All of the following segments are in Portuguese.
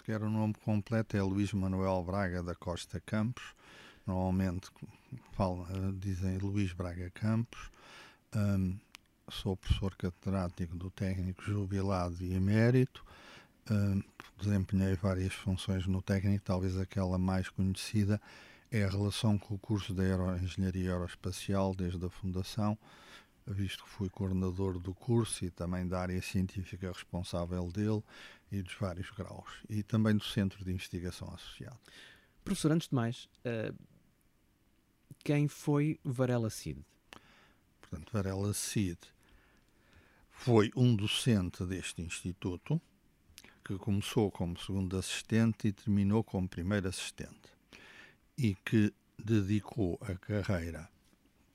sequer o nome completo é Luís Manuel Braga da Costa Campos. Normalmente fala, dizem Luís Braga Campos. Um, sou professor catedrático do técnico jubilado e emérito. Um, desempenhei várias funções no técnico, talvez aquela mais conhecida é a relação com o curso de Aeroengenharia Aeroespacial desde a fundação, visto que fui coordenador do curso e também da área científica responsável dele e dos vários graus, e também do Centro de Investigação Associado. Professor, antes de mais, uh, quem foi Varela Cid? Portanto, Varela Cid foi um docente deste instituto, que começou como segundo assistente e terminou como primeiro assistente e que dedicou a carreira,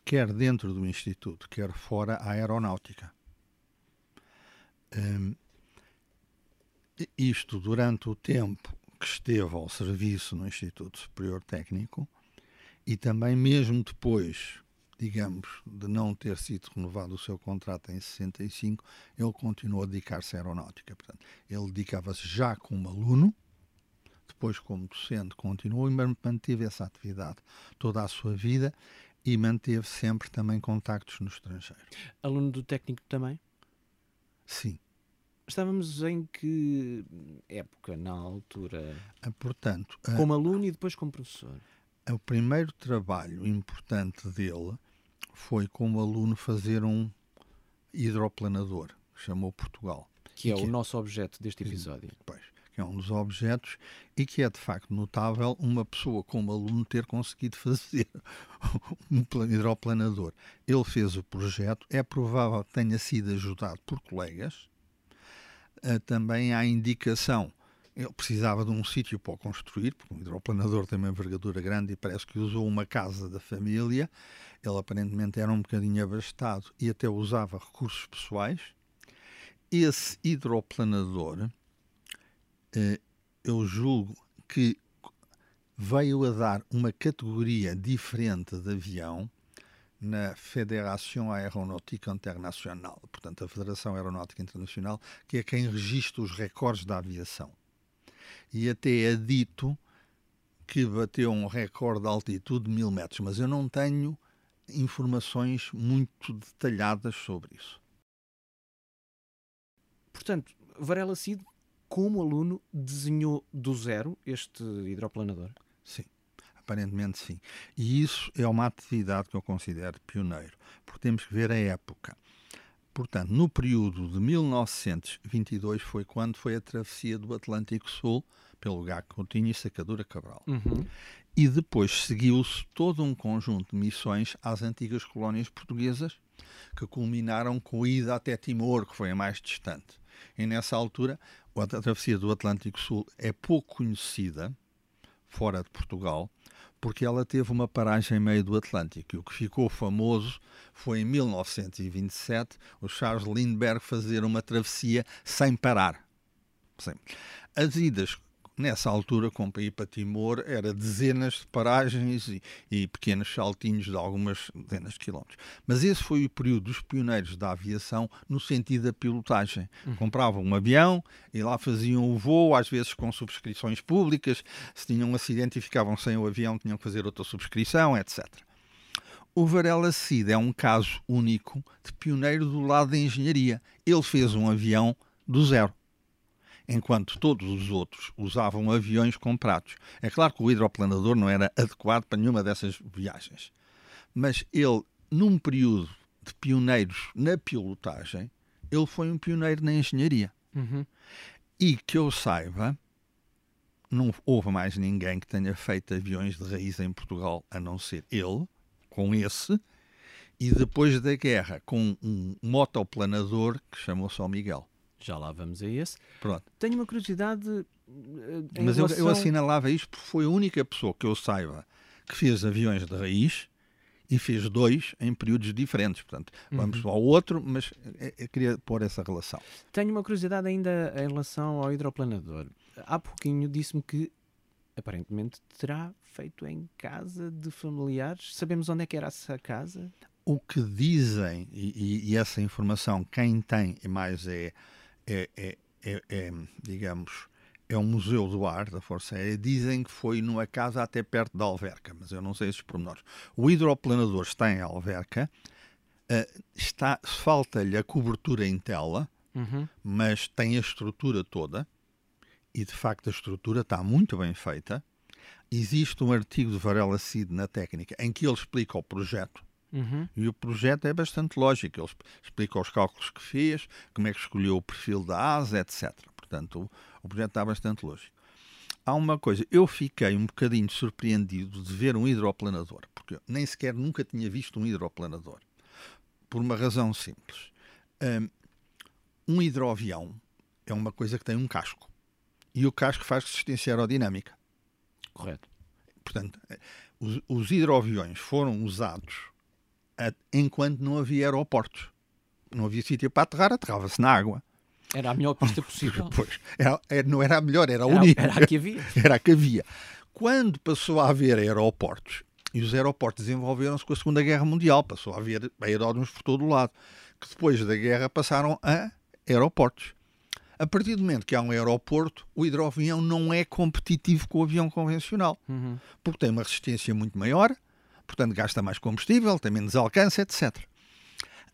quer dentro do Instituto, quer fora, à aeronáutica. Um, isto durante o tempo que esteve ao serviço no Instituto Superior Técnico e também mesmo depois, digamos, de não ter sido renovado o seu contrato em 65, ele continuou a dedicar-se à aeronáutica. Portanto, ele dedicava-se já como aluno depois como docente continuou e manteve essa atividade toda a sua vida e manteve sempre também contactos no estrangeiro. Aluno do técnico também? Sim. Estávamos em que época na altura? Ah, portanto, como aluno e depois como professor. O primeiro trabalho importante dele foi como aluno fazer um hidroplanador, chamou Portugal. Que é que o nosso objeto deste episódio. Pois que é um dos objetos, e que é de facto notável uma pessoa como aluno ter conseguido fazer um hidroplanador. Ele fez o projeto, é provável que tenha sido ajudado por colegas. Uh, também há indicação ele precisava de um sítio para o construir, porque um hidroplanador tem uma envergadura grande e parece que usou uma casa da família. Ele aparentemente era um bocadinho abastado e até usava recursos pessoais. Esse hidroplanador eh, eu julgo que veio a dar uma categoria diferente de avião na Federação Aeronáutica Internacional, portanto, a Federação Aeronáutica Internacional, que é quem registra os recordes da aviação. E até é dito que bateu um recorde de altitude de mil metros, mas eu não tenho informações muito detalhadas sobre isso. Portanto, Varela Cid como aluno, desenhou do zero este hidroplanador? Sim, aparentemente sim. E isso é uma atividade que eu considero pioneiro, porque temos que ver a época. Portanto, no período de 1922 foi quando foi a travessia do Atlântico Sul pelo Gago Coutinho e Sacadura Cabral. Uhum. E depois seguiu-se todo um conjunto de missões às antigas colónias portuguesas, que culminaram com a ida até Timor, que foi a mais distante. E nessa altura a travessia do Atlântico Sul é pouco conhecida fora de Portugal, porque ela teve uma paragem em meio do Atlântico. E o que ficou famoso foi em 1927 o Charles Lindbergh fazer uma travessia sem parar. Sim. As idas nessa altura, com para ir para Timor, era dezenas de paragens e, e, pequenos saltinhos de algumas dezenas de quilómetros. Mas esse foi o período dos pioneiros da aviação no sentido da pilotagem. Uhum. Compravam um avião e lá faziam o voo, às vezes com subscrições públicas. Se tinham um acidente e ficavam sem o avião, tinham que fazer outra subscrição, etc. O Varela Cid é um caso único de pioneiro do lado da engenharia. Ele fez um avião do zero enquanto todos os outros usavam aviões comprados. É claro que o hidroplanador não era adequado para nenhuma dessas viagens, mas ele, num período de pioneiros na pilotagem, ele foi um pioneiro na engenharia. Uhum. E que eu saiba, não houve mais ninguém que tenha feito aviões de raiz em Portugal a não ser ele, com esse, e depois da guerra, com um motoplanador que chamou-se São Miguel. Já lá vamos a esse. Pronto. Tenho uma curiosidade. Eh, Mas relação... eu, eu assinalava isto porque foi a única pessoa que eu saiba que fez aviões de raiz e fez dois em períodos diferentes. Portanto, vamos uhum. ao outro, mas eu eh, eh, queria pôr essa relação. Tenho uma curiosidade ainda em relação ao hidroplanador. Há pouquinho disse-me que aparentemente terá feito em casa de familiares. Sabemos onde é que era essa casa? O que dizem, e, e, e essa informação quem tem mais é é, é, é, é, digamos, é um museu do ar da Força Aérea. Dizem que foi numa casa até perto da Alverca, mas eu não sei esses pormenores. O hidroplanador está em Alverca, uh, está, falta-lhe a cobertura em tela, Uhum. mas tem a estrutura toda e de facto a estrutura está muito bem feita. Existe um artigo de Varela Cid na técnica em que ele explica o projeto Uhum. e o projeto é bastante lógico. Ele explica os cálculos que fez, como é que escolheu o perfil da asa, etc. Portanto, o, o projeto está bastante lógico. Há uma coisa, eu fiquei um bocadinho surpreendido de ver um hidroplanador, porque nem sequer nunca tinha visto um hidroplanador. Por uma razão simples. Um, um hidroavião é uma coisa que tem um casco. E o casco faz resistência aerodinâmica. Correto. Portanto, os, os hidroaviões foram usados enquanto não havia aeroportos. Não havia sítio para aterrar, aterrava-se na água. Era a melhor pista possível. Pois, era, era- não era a melhor, era a Era, única. era a que havia. Era a que havia. Quando passou a haver aeroportos, e os aeroportos desenvolveram-se com a Segunda Guerra Mundial, passou a haver aeródromos por todo o lado, que depois da guerra passaram a aeroportos. A partir do momento que há um aeroporto, o hidroavião não é competitivo com o avião convencional, Uhum. porque tem uma resistência muito maior, portanto gasta mais combustível, tem menos alcance, etc.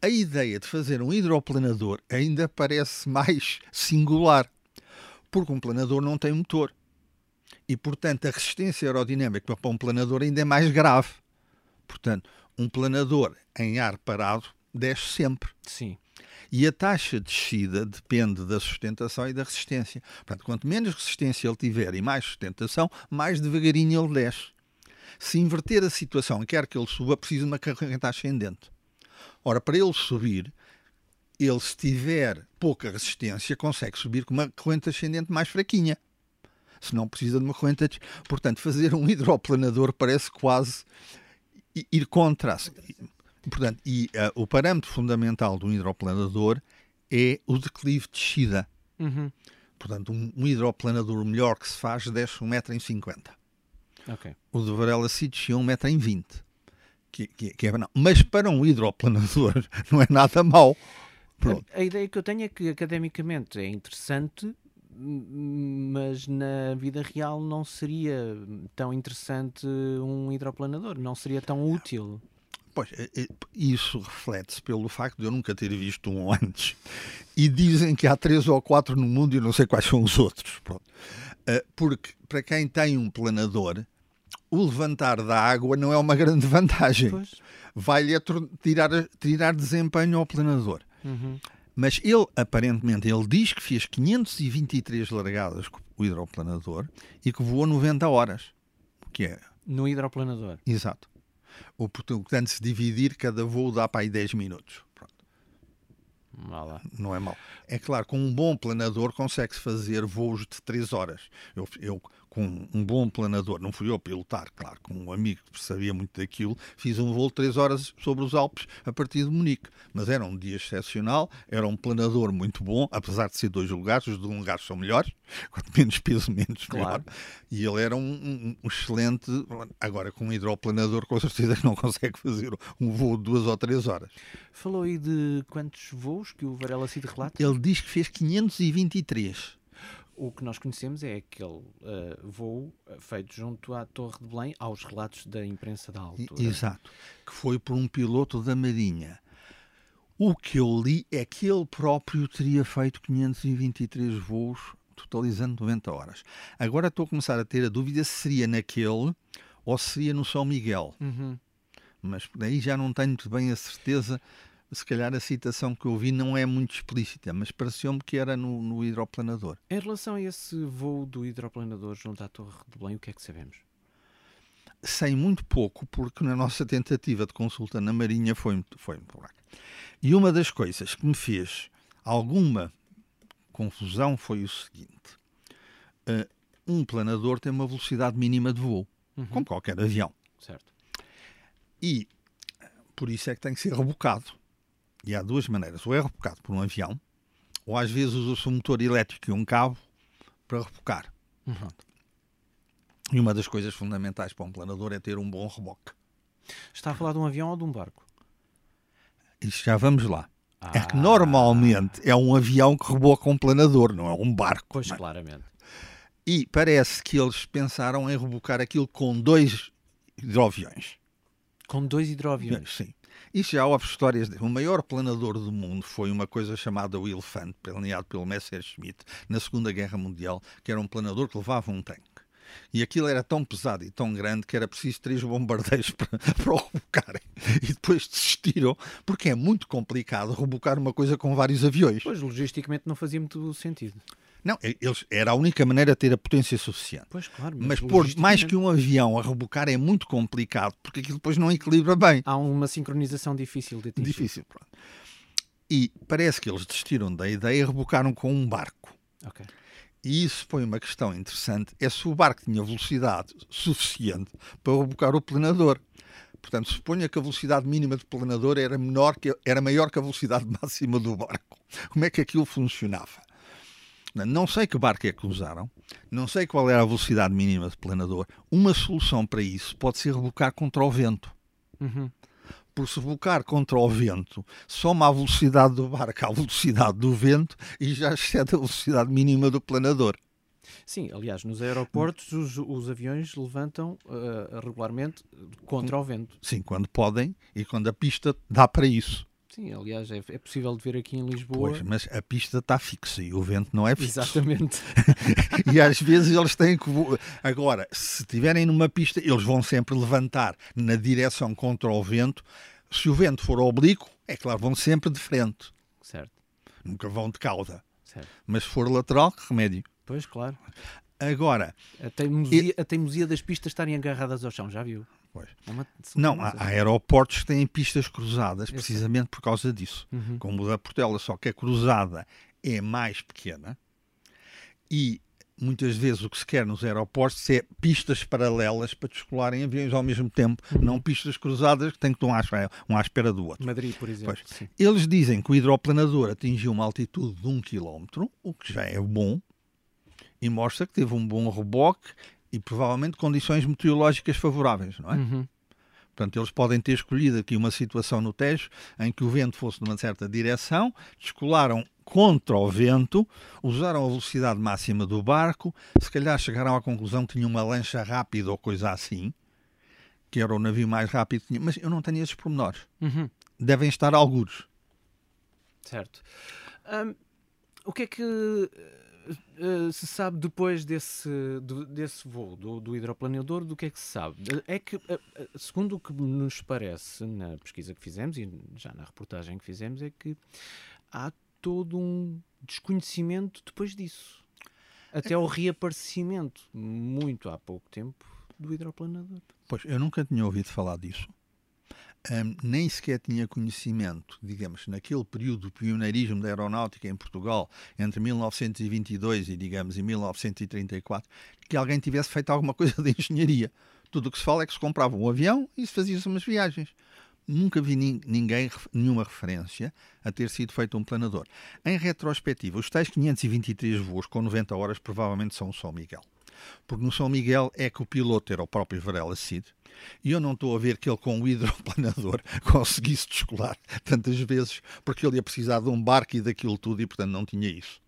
A ideia de fazer um hidroplanador ainda parece mais singular, porque um planador não tem motor. E, portanto, a resistência aerodinâmica para um planador ainda é mais grave. Portanto, um planador em ar parado desce sempre. Sim. E a taxa de descida depende da sustentação e da resistência. Portanto, quanto menos resistência ele tiver e mais sustentação, mais devagarinho ele desce. Se inverter a situação e quer que ele suba, precisa de uma corrente ascendente. Ora, para ele subir, ele, se tiver pouca resistência, consegue subir com uma corrente ascendente mais fraquinha. Se não precisa de uma corrente. Portanto, fazer um hidroplanador parece quase ir contra. Portanto, e ah, o parâmetro fundamental do hidroplanador é o declive de descida. Uhum. Portanto, um, um hidroplanador melhor que se faz desce 1,50m. Ok. O de Varela Cid descia 1,20m. Que, que, que é banal. Mas para um hidroplanador não é nada mau. Pronto. A, a ideia que eu tenho é que academicamente é interessante, mas na vida real não seria tão interessante um hidroplanador, não seria tão útil. Pois, é- é- isso reflete-se pelo facto de eu nunca ter visto um antes. E dizem que há três ou quatro no mundo e eu não sei quais são os outros. Pronto. Ah, Porque para quem tem um planador, o levantar da água não é uma grande vantagem. Vai-lhe tirar, tirar desempenho ao planador. Uhum. Mas ele, aparentemente, ele diz que fez 523 largadas com o hidroplanador e que voou 90 horas. Que é No hidroplanador. Exato. O portanto, se dividir, cada voo dá para aí 10 minutos. Não é mau. É claro, com um bom planador consegue-se fazer voos de 3 horas. Eu, eu, com um bom planador, não fui eu a pilotar, claro, com um amigo que sabia muito daquilo, fiz um voo de 3 horas sobre os Alpes a partir de Munique. Mas era um dia excepcional, era um planador muito bom, apesar de ser dois lugares, os de um lugar são melhores, quanto menos peso, menos Claro. melhor. E ele era um, um- um excelente. Agora, com um hidroplanador, com certeza não consegue fazer um voo de duas ou três horas. Falou aí de quantos voos que o Varela Cid relata? Ele diz que fez 523. O que nós conhecemos é aquele eh, voo eh, feito junto à Torre de Belém aos relatos da imprensa da altura. Exato. Que foi por um piloto da Marinha. O que eu li é que ele próprio teria feito 523 voos, totalizando 90 horas. Agora estou a começar a ter a dúvida se seria naquele ou se seria no São Miguel. Uhum. mas daí já não tenho muito bem a certeza. Se calhar a citação que eu vi não é muito explícita, mas pareceu-me que era no, no hidroplanador. Em relação a esse voo do hidroplanador junto à Torre de Belém, o que é que sabemos? Sei muito pouco, porque na nossa tentativa de consulta na Marinha foi, muito- foi muito buraco. E uma das coisas que me fez alguma confusão foi o seguinte: eh, um planador tem uma velocidade mínima de voo, Uhum. como qualquer avião. Certo. E eh, por isso é que tem que ser rebocado. E há duas maneiras: ou é rebocado por um avião, ou às vezes usa-se um motor elétrico e um cabo para rebocar. Uhum. E uma das coisas fundamentais para um planador é ter um bom reboque. Está a falar de um avião ou de um barco? Isso já vamos lá. É que Ah, normalmente é um avião que reboca um planador, não é um barco. Pois, não é? claramente. E parece que eles pensaram em rebocar aquilo com dois hidroaviões. Com dois hidroaviões? Sim. Isso já houve histórias. De... O maior planador do mundo foi uma coisa chamada o Elefante, planeado pelo Messerschmitt na Segunda Guerra Mundial, que era um planador que levava um tanque. E aquilo era tão pesado e tão grande que era preciso três bombardeiros para, para o rebocarem. E depois desistiram, porque é muito complicado rebocar uma coisa com vários aviões. Pois, logisticamente não fazia muito sentido. Não, eles, era a única maneira de ter a potência suficiente. Pois, claro. Mas, mas pôr mais que um avião a rebocar é muito complicado, porque aquilo depois não equilibra bem. Há uma sincronização difícil de atingir. Difícil, pronto. E parece que eles desistiram da ideia e rebocaram com um barco. Ok. E isso foi uma questão interessante, é se o barco tinha velocidade suficiente para rebocar o planador. Portanto, suponha que a velocidade mínima do planador era, menor que, era maior que a velocidade máxima do barco. Como é que aquilo funcionava? Não sei que barco é que usaram, não sei qual era a velocidade mínima do planador. Uma solução para isso pode ser rebocar contra o vento. Uhum. Por se rebocar contra o vento, soma a velocidade do barco à velocidade do vento e já excede a velocidade mínima do planador. Sim, aliás, nos aeroportos os, os aviões levantam uh, regularmente contra o vento. Sim, quando podem e quando a pista dá para isso. Sim, aliás, é, é, possível de ver aqui em Lisboa. Pois, mas a pista está fixa e o vento não é fixo. Exatamente. e às vezes eles têm que. Agora, se estiverem numa pista, eles vão sempre levantar na direção contra o vento. Se o vento for oblíquo, é claro, vão sempre de frente. Certo. Nunca vão de cauda. Certo. Mas se for lateral, que remédio. Pois, claro. Agora. A teimosia, e... a teimosia das pistas estarem agarradas ao chão, já viu? Pois. É uma... Não, há, há, aeroportos que têm pistas cruzadas precisamente por causa disso. Uhum. Como o da Portela, só que a cruzada é mais pequena e muitas vezes o que se quer nos aeroportos é pistas paralelas para descolarem aviões ao mesmo tempo, uhum. não pistas cruzadas que têm que estar um à espera do outro. Madrid, por exemplo. Eles dizem que o hidroplanador atingiu uma altitude de um quilómetro, o que já é bom, e mostra que teve um bom reboque e provavelmente condições meteorológicas favoráveis, não é? Uhum. Portanto, eles podem ter escolhido aqui uma situação no Tejo em que o vento fosse numa certa direção, descolaram contra o vento, usaram a velocidade máxima do barco, se calhar chegaram à conclusão que tinham uma lancha rápida ou coisa assim, que era o navio mais rápido que tinha, mas eu não tenho esses pormenores. Uhum. Devem estar alguros. Certo. Um, o que é que uh, se sabe depois desse, do, desse voo do, do, hidroplaneador, do que é que se sabe? É que, uh, segundo o que nos parece na pesquisa que fizemos e já na reportagem que fizemos, é que há todo um desconhecimento depois disso. Até o reaparecimento, muito há pouco tempo, do hidroplanador. Pois, eu nunca tinha ouvido falar disso um, nem sequer tinha conhecimento, digamos, naquele período do pioneirismo da aeronáutica em Portugal, entre 1922 e, digamos, e 1934, que alguém tivesse feito alguma coisa de engenharia. Tudo o que se fala é que se comprava um avião e se fazia-se umas viagens. Nunca vi ninguém, nenhuma referência a ter sido feito um planador. Em retrospectiva, os tais 523 voos com 90 horas provavelmente são o São Miguel. Porque no São Miguel é que o piloto era o próprio Varela Cid, e eu não estou a ver que ele, com o hidroplanador, conseguisse descolar tantas vezes, porque ele ia precisar de um barco e daquilo tudo, e portanto não tinha isso.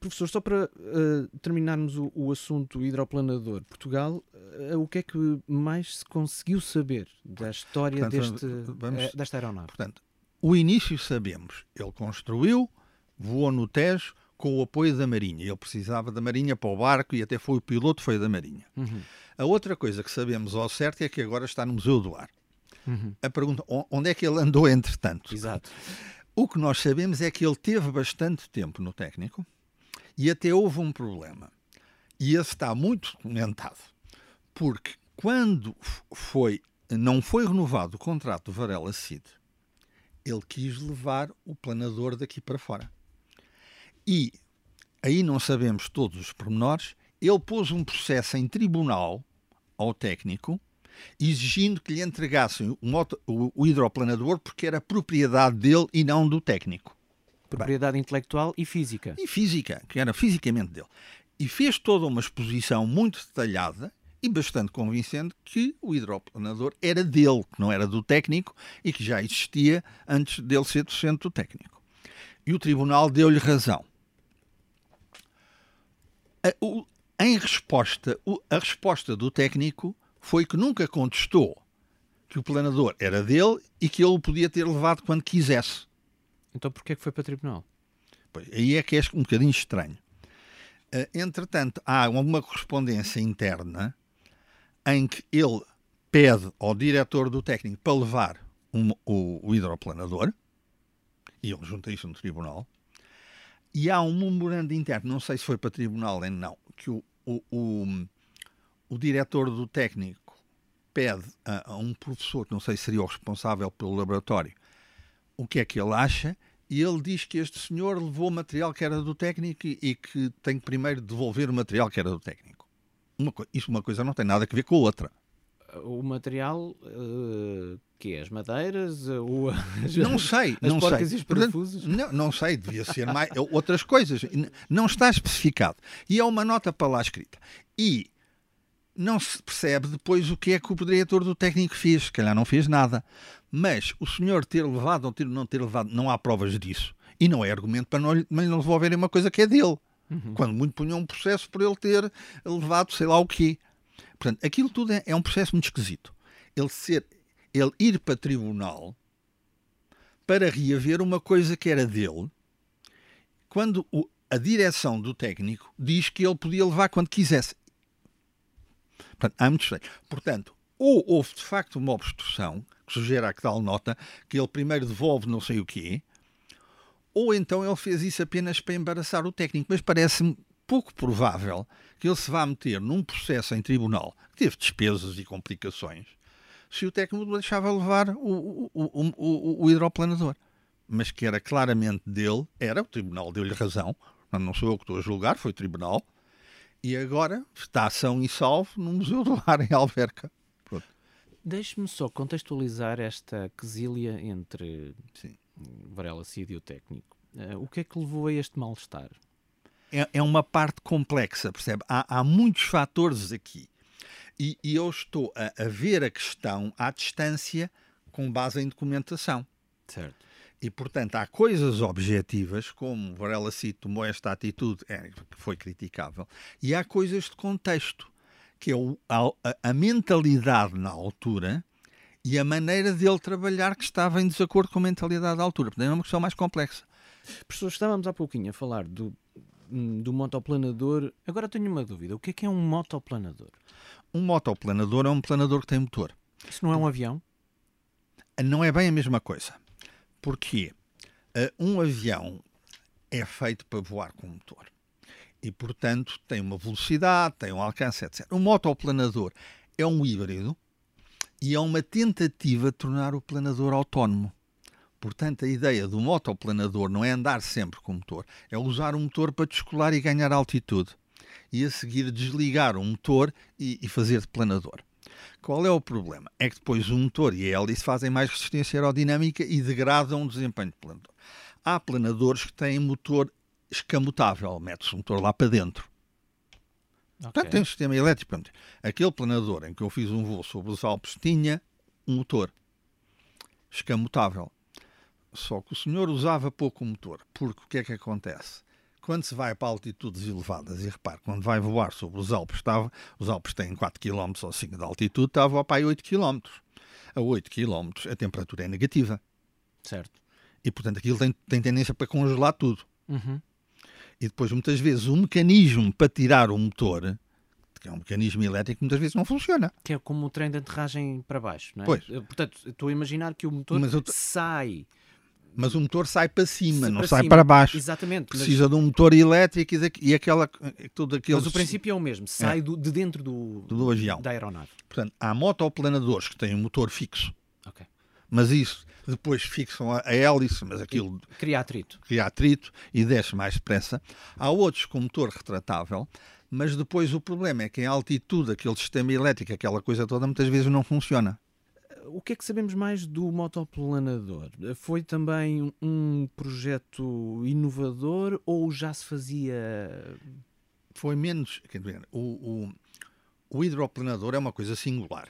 Professor, só para uh, terminarmos o, o, assunto hidroplanador, Portugal, uh, o que é que mais se conseguiu saber da história portanto, deste, vamos, uh, desta aeronave? Portanto, o início sabemos. Ele construiu, voou no Tejo, com o apoio da Marinha. Ele precisava da Marinha para o barco e até foi o piloto foi da Marinha. Uhum. A outra coisa que sabemos ao certo é que agora está no Museu do Ar. Uhum. A pergunta, onde é que ele andou entretanto? Exato. O que nós sabemos é que ele teve bastante tempo no técnico e até houve um problema. E esse está muito documentado, porque quando foi, não foi renovado o contrato do Varela Cid, ele quis levar o planador daqui para fora. E aí não sabemos todos os pormenores. Ele pôs um processo em tribunal ao técnico exigindo que lhe entregassem o, o hidroplanador porque era propriedade dele e não do técnico. Propriedade Bem, intelectual e física. E física, que era fisicamente dele. E fez toda uma exposição muito detalhada e bastante convincente que o hidroplanador era dele, que não era do técnico e que já existia antes dele ser docente do técnico. E o tribunal deu-lhe razão em resposta, a resposta do técnico foi que nunca contestou que o planador era dele e que ele o podia ter levado quando quisesse. Então porquê é que foi para o tribunal? Pois, aí é que é um bocadinho estranho. Uh, entretanto, há uma correspondência interna em que ele pede ao diretor do técnico para levar um, o, o hidroplanador, e ele junta isso no tribunal, e há um memorando interno, não sei se foi para tribunal ou não, que o, o, o, o diretor do técnico pede a, a, um professor, que não sei se seria o responsável pelo laboratório, o que é que ele acha, e ele diz que este senhor levou material que era do técnico e, e que tem que primeiro devolver o material que era do técnico. Uma, isso uma coisa não tem nada a ver com a outra o material uh, que é as madeiras, uh, as, não sei, as não porcas sei. e os parafusos? Não, não sei, devia ser mais outras coisas. Não está especificado. E é uma nota para lá escrita. E não se percebe depois o que é que o diretor do técnico fez. Se calhar não fez nada. Mas o senhor ter levado ou ter, não ter levado, não há provas disso. E não é argumento para não, não devolverem uma coisa que é dele. Uhum. Quando muito punham um processo por ele ter levado sei lá o quê. Portanto, aquilo tudo é, é um processo muito esquisito. Ele, ser, ele ir para tribunal para reaver uma coisa que era dele, quando o, a direção do técnico diz que ele podia levar quando quisesse. Portanto, há muito estranho. Portanto, ou houve de facto uma obstrução, que sugere a que tal nota, que ele primeiro devolve não sei o quê, ou então ele fez isso apenas para embaraçar o técnico. Mas parece-me pouco provável que ele se vá meter num processo em tribunal que teve despesas e complicações se o técnico deixava levar o, o, o, o, hidroplanador. Mas que era claramente dele, era, o tribunal deu-lhe razão, não sou eu que estou a julgar, foi o tribunal, e agora está ação e salvo no Museu do Ar em Alverca. Deixe-me só contextualizar esta quesilha entre Sim. Varela Cid e o técnico. Uh, o que é que levou a este mal-estar? é, é uma parte complexa, percebe? Há, há muitos fatores aqui. E, e eu estou a, a, ver a questão à distância com base em documentação. Certo. E, portanto, há coisas objetivas, como Varela Cid tomou esta atitude, é, que foi criticável, e há coisas de contexto, que é o, a, a, mentalidade na altura e a maneira dele trabalhar que estava em desacordo com a mentalidade da altura. Portanto, é uma questão mais complexa. Professor, estávamos há pouquinho a falar do do motoplanador. Agora tenho uma dúvida. O que é que é um motoplanador? Um motoplanador é um planador que tem motor. Isso não é um avião? Não é bem a mesma coisa. Porquê? Uh, um avião é feito para voar com motor. E, portanto, tem uma velocidade, tem um alcance, etc. O motoplanador é um híbrido e é uma tentativa de tornar o planador autónomo. Portanto, a ideia do motoplanador não é andar sempre com o motor, é usar o motor para descolar e ganhar altitude. E a seguir desligar o motor e, e fazer de planador. Qual é o problema? É que depois o motor e a hélice fazem mais resistência aerodinâmica e degradam o desempenho do planador. Há planadores que têm motor escamotável, mete-se o motor lá para dentro. Okay. Portanto, tem um sistema elétrico. Aquele planador em que eu fiz um voo sobre os Alpes tinha um motor escamotável. Só que o senhor usava pouco o motor, porque o que é que acontece? Quando se vai para altitudes elevadas, e repare, quando vai voar sobre os Alpes, estava, os Alpes têm 4 km ou 5 de altitude, estava para aí 8 km. A 8 km a temperatura é negativa. Certo. E portanto aquilo tem, tem tendência para congelar tudo. Uhum. E depois, muitas vezes, o mecanismo para tirar o motor, que é um mecanismo elétrico, muitas vezes não funciona. Que é como o trem de aterragem para baixo, não é? Pois. Portanto, estou a imaginar que o motor sai mas o motor sai para cima, não para sai cima. para baixo. Exatamente. Precisa mas... de um motor elétrico e, e aquela, tudo aquilo. Mas o princípio é o mesmo, sai é. do, de dentro do, do avião. da aeronave. Portanto, há motoplanadores que têm um motor fixo. Okay. Mas isso, depois fixam a, a hélice, mas aquilo... E cria atrito. Cria atrito e desce mais depressa. Há outros com motor retratável, mas depois o problema é que em altitude aquele sistema elétrico, aquela coisa toda, muitas vezes não funciona o que é que sabemos mais do motoplanador? Foi também um projeto inovador ou já se fazia? Foi menos. Dizer, o, o, o hidroplanador é uma coisa singular.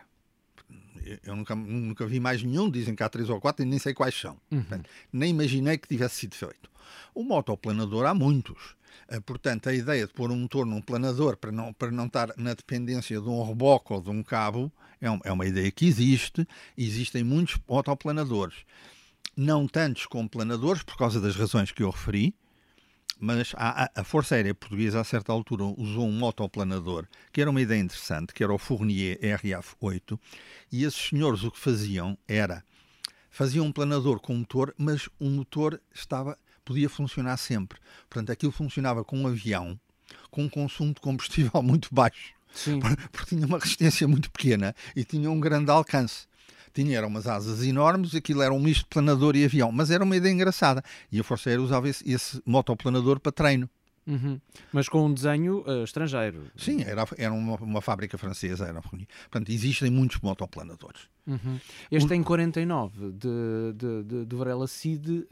eu nunca, nunca vi mais nenhum, dizem que há três ou quatro e nem sei quais são. Uhum. Portanto, nem imaginei que tivesse sido feito. O motoplanador há muitos. Eh, portanto, a ideia de pôr um motor num planador para não, para não estar na dependência de um reboque ou de um cabo é, um, é uma ideia que existe. Existem muitos motoplanadores. Não tantos como planadores, por causa das razões que eu referi, mas a, a, Força Aérea Portuguesa, a certa altura, usou um motoplanador, que era uma ideia interessante, que era o Fournier RAF-8, e esses senhores o que faziam era, faziam um planador com motor, mas o motor estava podia funcionar sempre. Portanto, aquilo funcionava com um avião com um consumo de combustível muito baixo. Sim. Porque tinha uma resistência muito pequena e tinha um grande alcance. Tinha eram umas asas enormes, aquilo era um misto de planador e avião, mas era uma ideia engraçada. E a Força Aérea usava esse, esse motoplanador para treino. Uhum. Mas com um desenho uh, estrangeiro. Sim, era, era uma, uma fábrica francesa. Era, portanto, existem muitos motoplanadores. Uhum. Este o... em 49 de, de, de, de Varela Cid uh,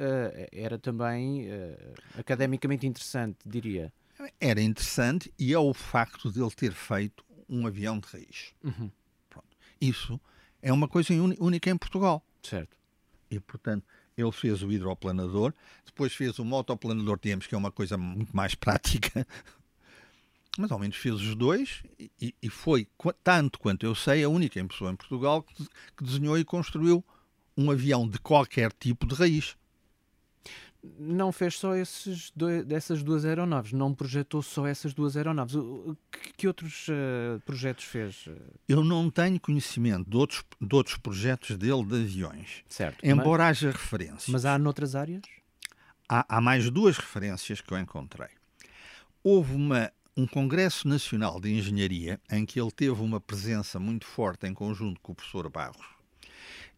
era também uh, academicamente interessante, diria. Era interessante e é o facto de ele ter feito um avião de raiz. Uhum. Isso é uma coisa única em Portugal. Certo. E, portanto, ele fez o hidroplanador, depois fez o motoplanador Temos, que é uma coisa muito mais prática, mas ao menos fez os dois e, e foi, tanto quanto eu sei, a única pessoa em Portugal que, que desenhou e construiu um avião de qualquer tipo de raiz não fez só esses dois, dessas duas aeronaves, não projetou só essas duas aeronaves. Que, que outros uh, projetos fez? Eu não tenho conhecimento de outros, de outros projetos dele de aviões. Certo. Embora mas, haja referências. Mas há noutras áreas? Há, há mais duas referências que eu encontrei. Houve uma, um Congresso Nacional de Engenharia em que ele teve uma presença muito forte em conjunto com o professor Barros.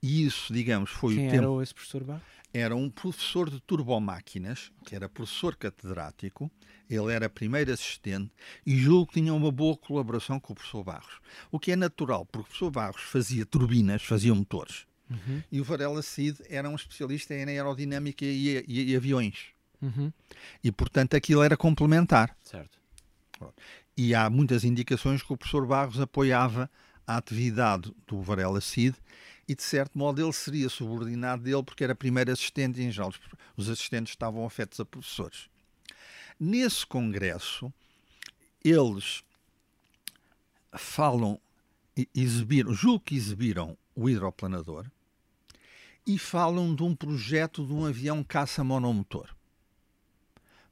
E isso, digamos, foi Quem o tempo. Quem era esse professor Barros? era um professor de turbomáquinas, que era professor catedrático, ele era primeiro assistente e julgo que tinha uma boa colaboração com o professor Barros. O que é natural, porque o professor Barros fazia turbinas, fazia motores. Uhum. E o Varela Cid era um especialista em aerodinâmica e, e, e aviões. Uhum. E, portanto, aquilo era complementar. Certo. E há muitas indicações que o professor Barros apoiava a atividade do Varela Cid e de certo modo ele seria subordinado dele porque era primeiro assistente e em geral os assistentes estavam afetos a professores. Nesse congresso, eles falam, exibiram, julgo que exibiram o hidroplanador e falam de um projeto de um avião caça monomotor.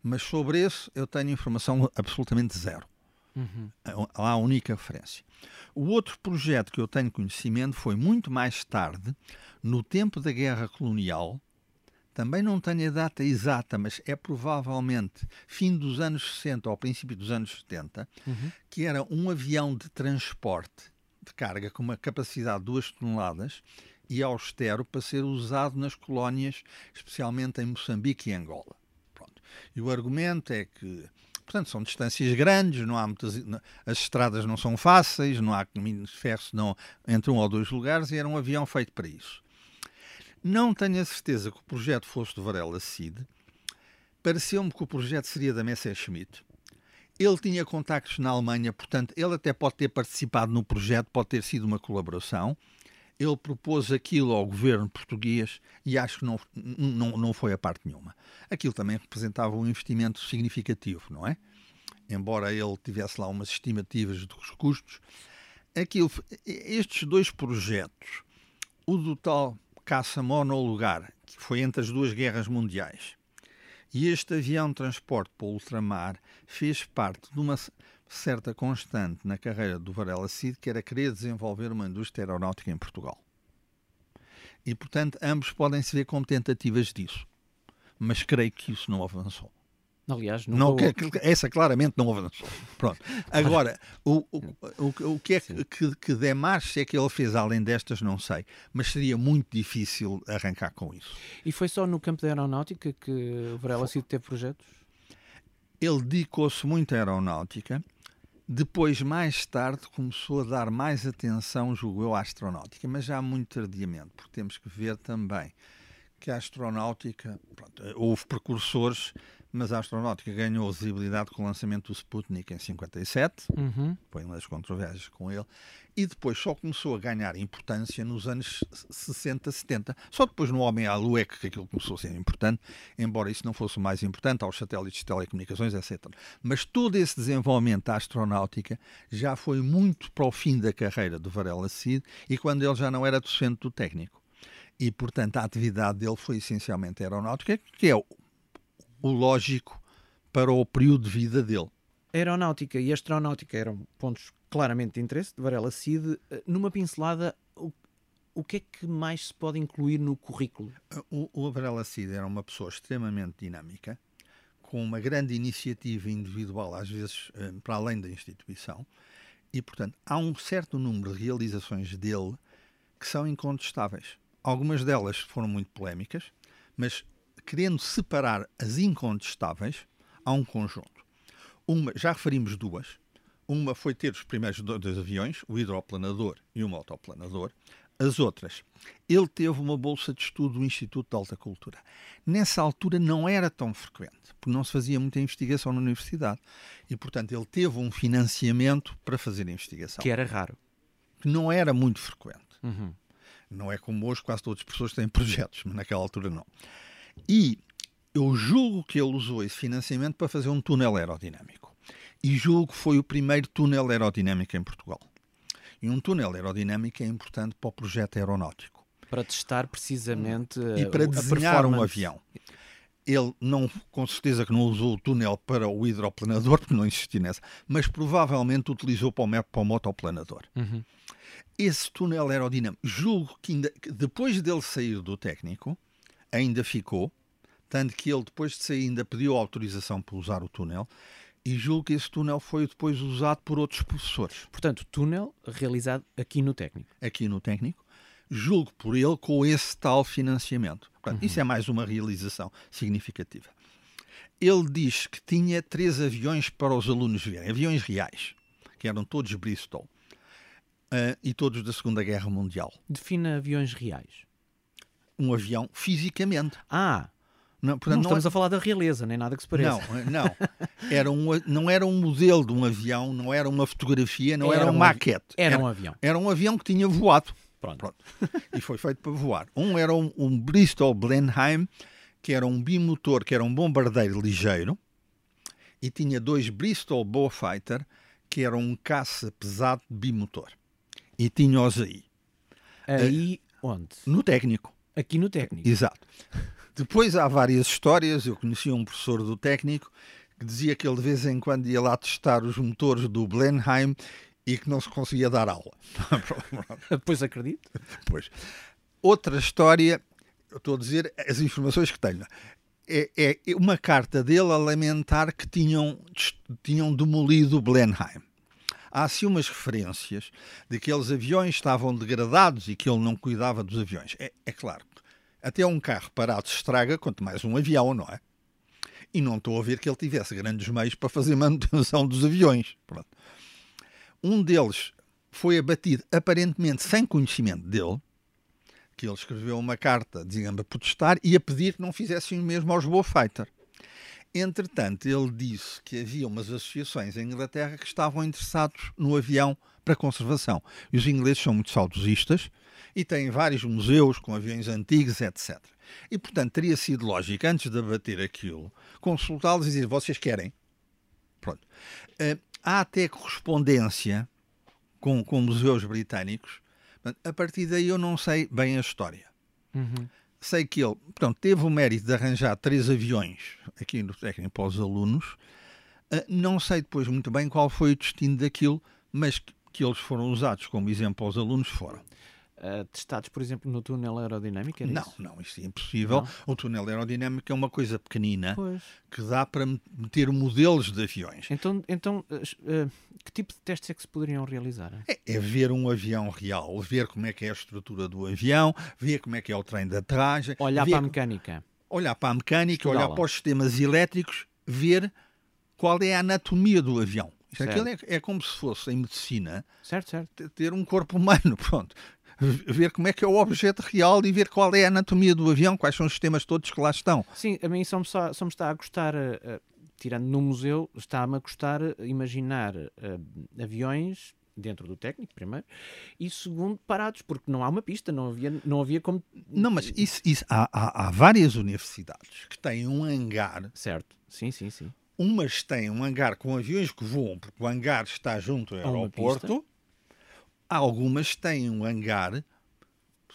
Mas sobre esse eu tenho informação absolutamente zero. Uhum. Há a única referência. O outro projeto que eu tenho conhecimento foi muito mais tarde, no tempo da Guerra Colonial. Também não tenho a data exata, mas é provavelmente fim dos anos 60 ou princípio dos anos 70, uhum. que era um avião de transporte de carga com uma capacidade de 2 toneladas e austero para ser usado nas colónias, especialmente em Moçambique e Angola. Pronto. E o argumento é que Portanto, são distâncias grandes, não há muitas, as estradas não são fáceis, não há caminhos de ferro não, entre um ou dois lugares e era um avião feito para isso. Não tenho a certeza que o projeto fosse do Varela Cid. Pareceu-me que o projeto seria da Messerschmitt. Ele tinha contactos na Alemanha, portanto, ele até pode ter participado no projeto, pode ter sido uma colaboração ele propôs aquilo ao governo português e acho que não, não, não foi a parte nenhuma. Aquilo também representava um investimento significativo, não é? Embora ele tivesse lá umas estimativas dos custos, aquilo, estes dois projetos, o do tal caça monolugar, que foi entre as duas guerras mundiais, e este avião de transporte para o ultramar fez parte de uma certa constante na carreira do Varela Cid, que era querer desenvolver uma indústria aeronáutica em Portugal. E, portanto, ambos podem se ver como tentativas disso. Mas creio que isso não avançou. Aliás, não, essa claramente não avançou. Pronto. Agora, o, o, o, o que é que, que, que demais é que ele fez além destas, não sei. Mas seria muito difícil arrancar com isso. E foi só no campo da aeronáutica que o Varela Cid teve projetos? Ele dedicou-se muito à aeronáutica depois, mais tarde, começou a dar mais atenção, julgo eu, à astronáutica, mas já muito tardiamente, porque temos que ver também que a astronáutica, pronto, houve precursores, mas a astronáutica ganhou visibilidade com o lançamento do Sputnik em 57, Uhum. foi uma das controvérsias com ele, e depois só começou a ganhar importância nos anos 60, 70. Só depois no Homem à Lua é que aquilo começou a ser importante, embora isso não fosse o mais importante, aos satélites de telecomunicações, etc. Mas todo esse desenvolvimento da astronáutica já foi muito para o fim da carreira do Varela Cid e quando ele já não era docente do técnico. E, portanto, a atividade dele foi essencialmente aeronáutica, que é o, lógico para o período de vida dele. Aeronáutica e astronáutica eram pontos claramente de interesse de Varela Cid. Eh, Numa pincelada, o, o que é que mais se pode incluir no currículo? O, o Varela Cid era uma pessoa extremamente dinâmica, com uma grande iniciativa individual, às vezes eh, para além da instituição, e, portanto, há um certo número de realizações dele que são incontestáveis. Algumas delas foram muito polémicas, mas querendo separar as incontestáveis, há um conjunto. Uma, já referimos duas. Uma foi ter os primeiros do- dois aviões, o hidroplanador e o motoplanador. As outras, ele teve uma bolsa de estudo do Instituto de Alta Cultura. Nessa altura não era tão frequente, porque não se fazia muita investigação na universidade. E, portanto, ele teve um financiamento para fazer investigação, Que era raro. que não era muito frequente. Uhum. Não é como hoje, quase todas as pessoas têm projetos, mas naquela altura não. E eu julgo que ele usou esse financiamento para fazer um túnel aerodinâmico. E julgo que foi o primeiro túnel aerodinâmico em Portugal. E um túnel aerodinâmico é importante para o projeto aeronáutico Para testar precisamente e para desenhar um avião. Ele não, com certeza que não usou o túnel para o hidroplanador, porque não existia nessa, mas provavelmente utilizou para o, me- para o motoplanador. Uhum. esse túnel aerodinâmico, julgo que, ainda, que depois dele sair do técnico, ainda ficou, tanto que ele depois de sair ainda pediu autorização para usar o túnel, e julgo que esse túnel foi depois usado por outros professores Portanto, túnel realizado aqui no técnico. aqui no técnico, julgo por ele com esse tal financiamento. Portanto, Isso é mais uma realização significativa. Ele diz que tinha três aviões para os alunos verem, aviões reais, que eram todos Bristol, ah, e todos da Segunda Guerra Mundial. Defina aviões reais. Um avião fisicamente. Ah, Não, não portanto, não, estamos a falar da realeza, nem nada que se pareça. não, não. Era um, não era um modelo de um avião, não era uma fotografia, não era, Era uma um maquete. Era um avião. era um avião que tinha voado. Pronto. Pronto. E foi feito para voar. Um era um, um Bristol Blenheim, que era um bimotor, que era um bombardeiro ligeiro, e tinha dois Bristol Beaufighter, que era um caça pesado bimotor. E tinha-os aí, Aí, onde? no técnico. Aqui no técnico. Exato. Depois há várias histórias. Eu conheci um professor do técnico que dizia que ele de vez em quando ia lá testar os motores do Blenheim e que não se conseguia dar aula. Depois acredito. Pois. Outra história, eu estou a dizer as informações que tenho. É, é uma carta dele a lamentar que tinham, tinham demolido o Blenheim. Há assim umas referências de que aqueles aviões estavam degradados e que ele não cuidava dos aviões. É, é claro, até um carro parado se estraga, quanto mais um avião, não é? E não estou a ver que ele tivesse grandes meios para fazer manutenção dos aviões. Pronto. Um deles foi abatido aparentemente sem conhecimento dele, que ele escreveu uma carta, digamos, a protestar e a pedir que não fizessem o mesmo aos Beaufighter. Entretanto, ele disse que havia umas associações em Inglaterra que estavam interessados no avião para conservação. E os ingleses são muito saudosistas e têm vários museus com aviões antigos, etc. E, portanto, teria sido lógico, antes de abater aquilo, consultá-los e dizer: vocês querem? Pronto. Eh, há até correspondência com, com museus britânicos. A partir daí eu não sei bem a história. Uhum. Sei que ele portanto, teve o mérito de arranjar três aviões aqui no técnico para os alunos. Ah, não sei depois muito bem qual foi o destino daquilo, mas que, eles foram usados como exemplo aos alunos foram. Uh, testados, por exemplo, no túnel aerodinâmico? Era Não, isso? não, isso é impossível. O túnel aerodinâmico é uma coisa pequenina Pois. que dá para meter modelos de aviões. Então, então uh, que tipo de testes é que se poderiam realizar? É, é ver um avião real, ver como é que é a estrutura do avião, ver como é que é o trem de aterragem, Olhar para a mecânica. olhar para a mecânica, olhar para os sistemas elétricos, ver qual é a anatomia do avião. Isto, é, é como se fosse, em medicina, Certo, certo. te- ter um corpo humano, pronto. Ver como é que é o objeto real e ver qual é a anatomia do avião, quais são os sistemas todos que lá estão. Sim, a mim só me, só, só me está a gostar, uh, tirando no museu, está-me a gostar imaginar uh, aviões dentro do técnico, primeiro, e segundo, parados, porque não há uma pista, não havia, não havia como. Não, mas isso, isso há, há, há várias universidades que têm um hangar. Certo, sim, sim, sim. Umas têm um hangar com aviões que voam, porque o hangar está junto ao aeroporto. Algumas têm um hangar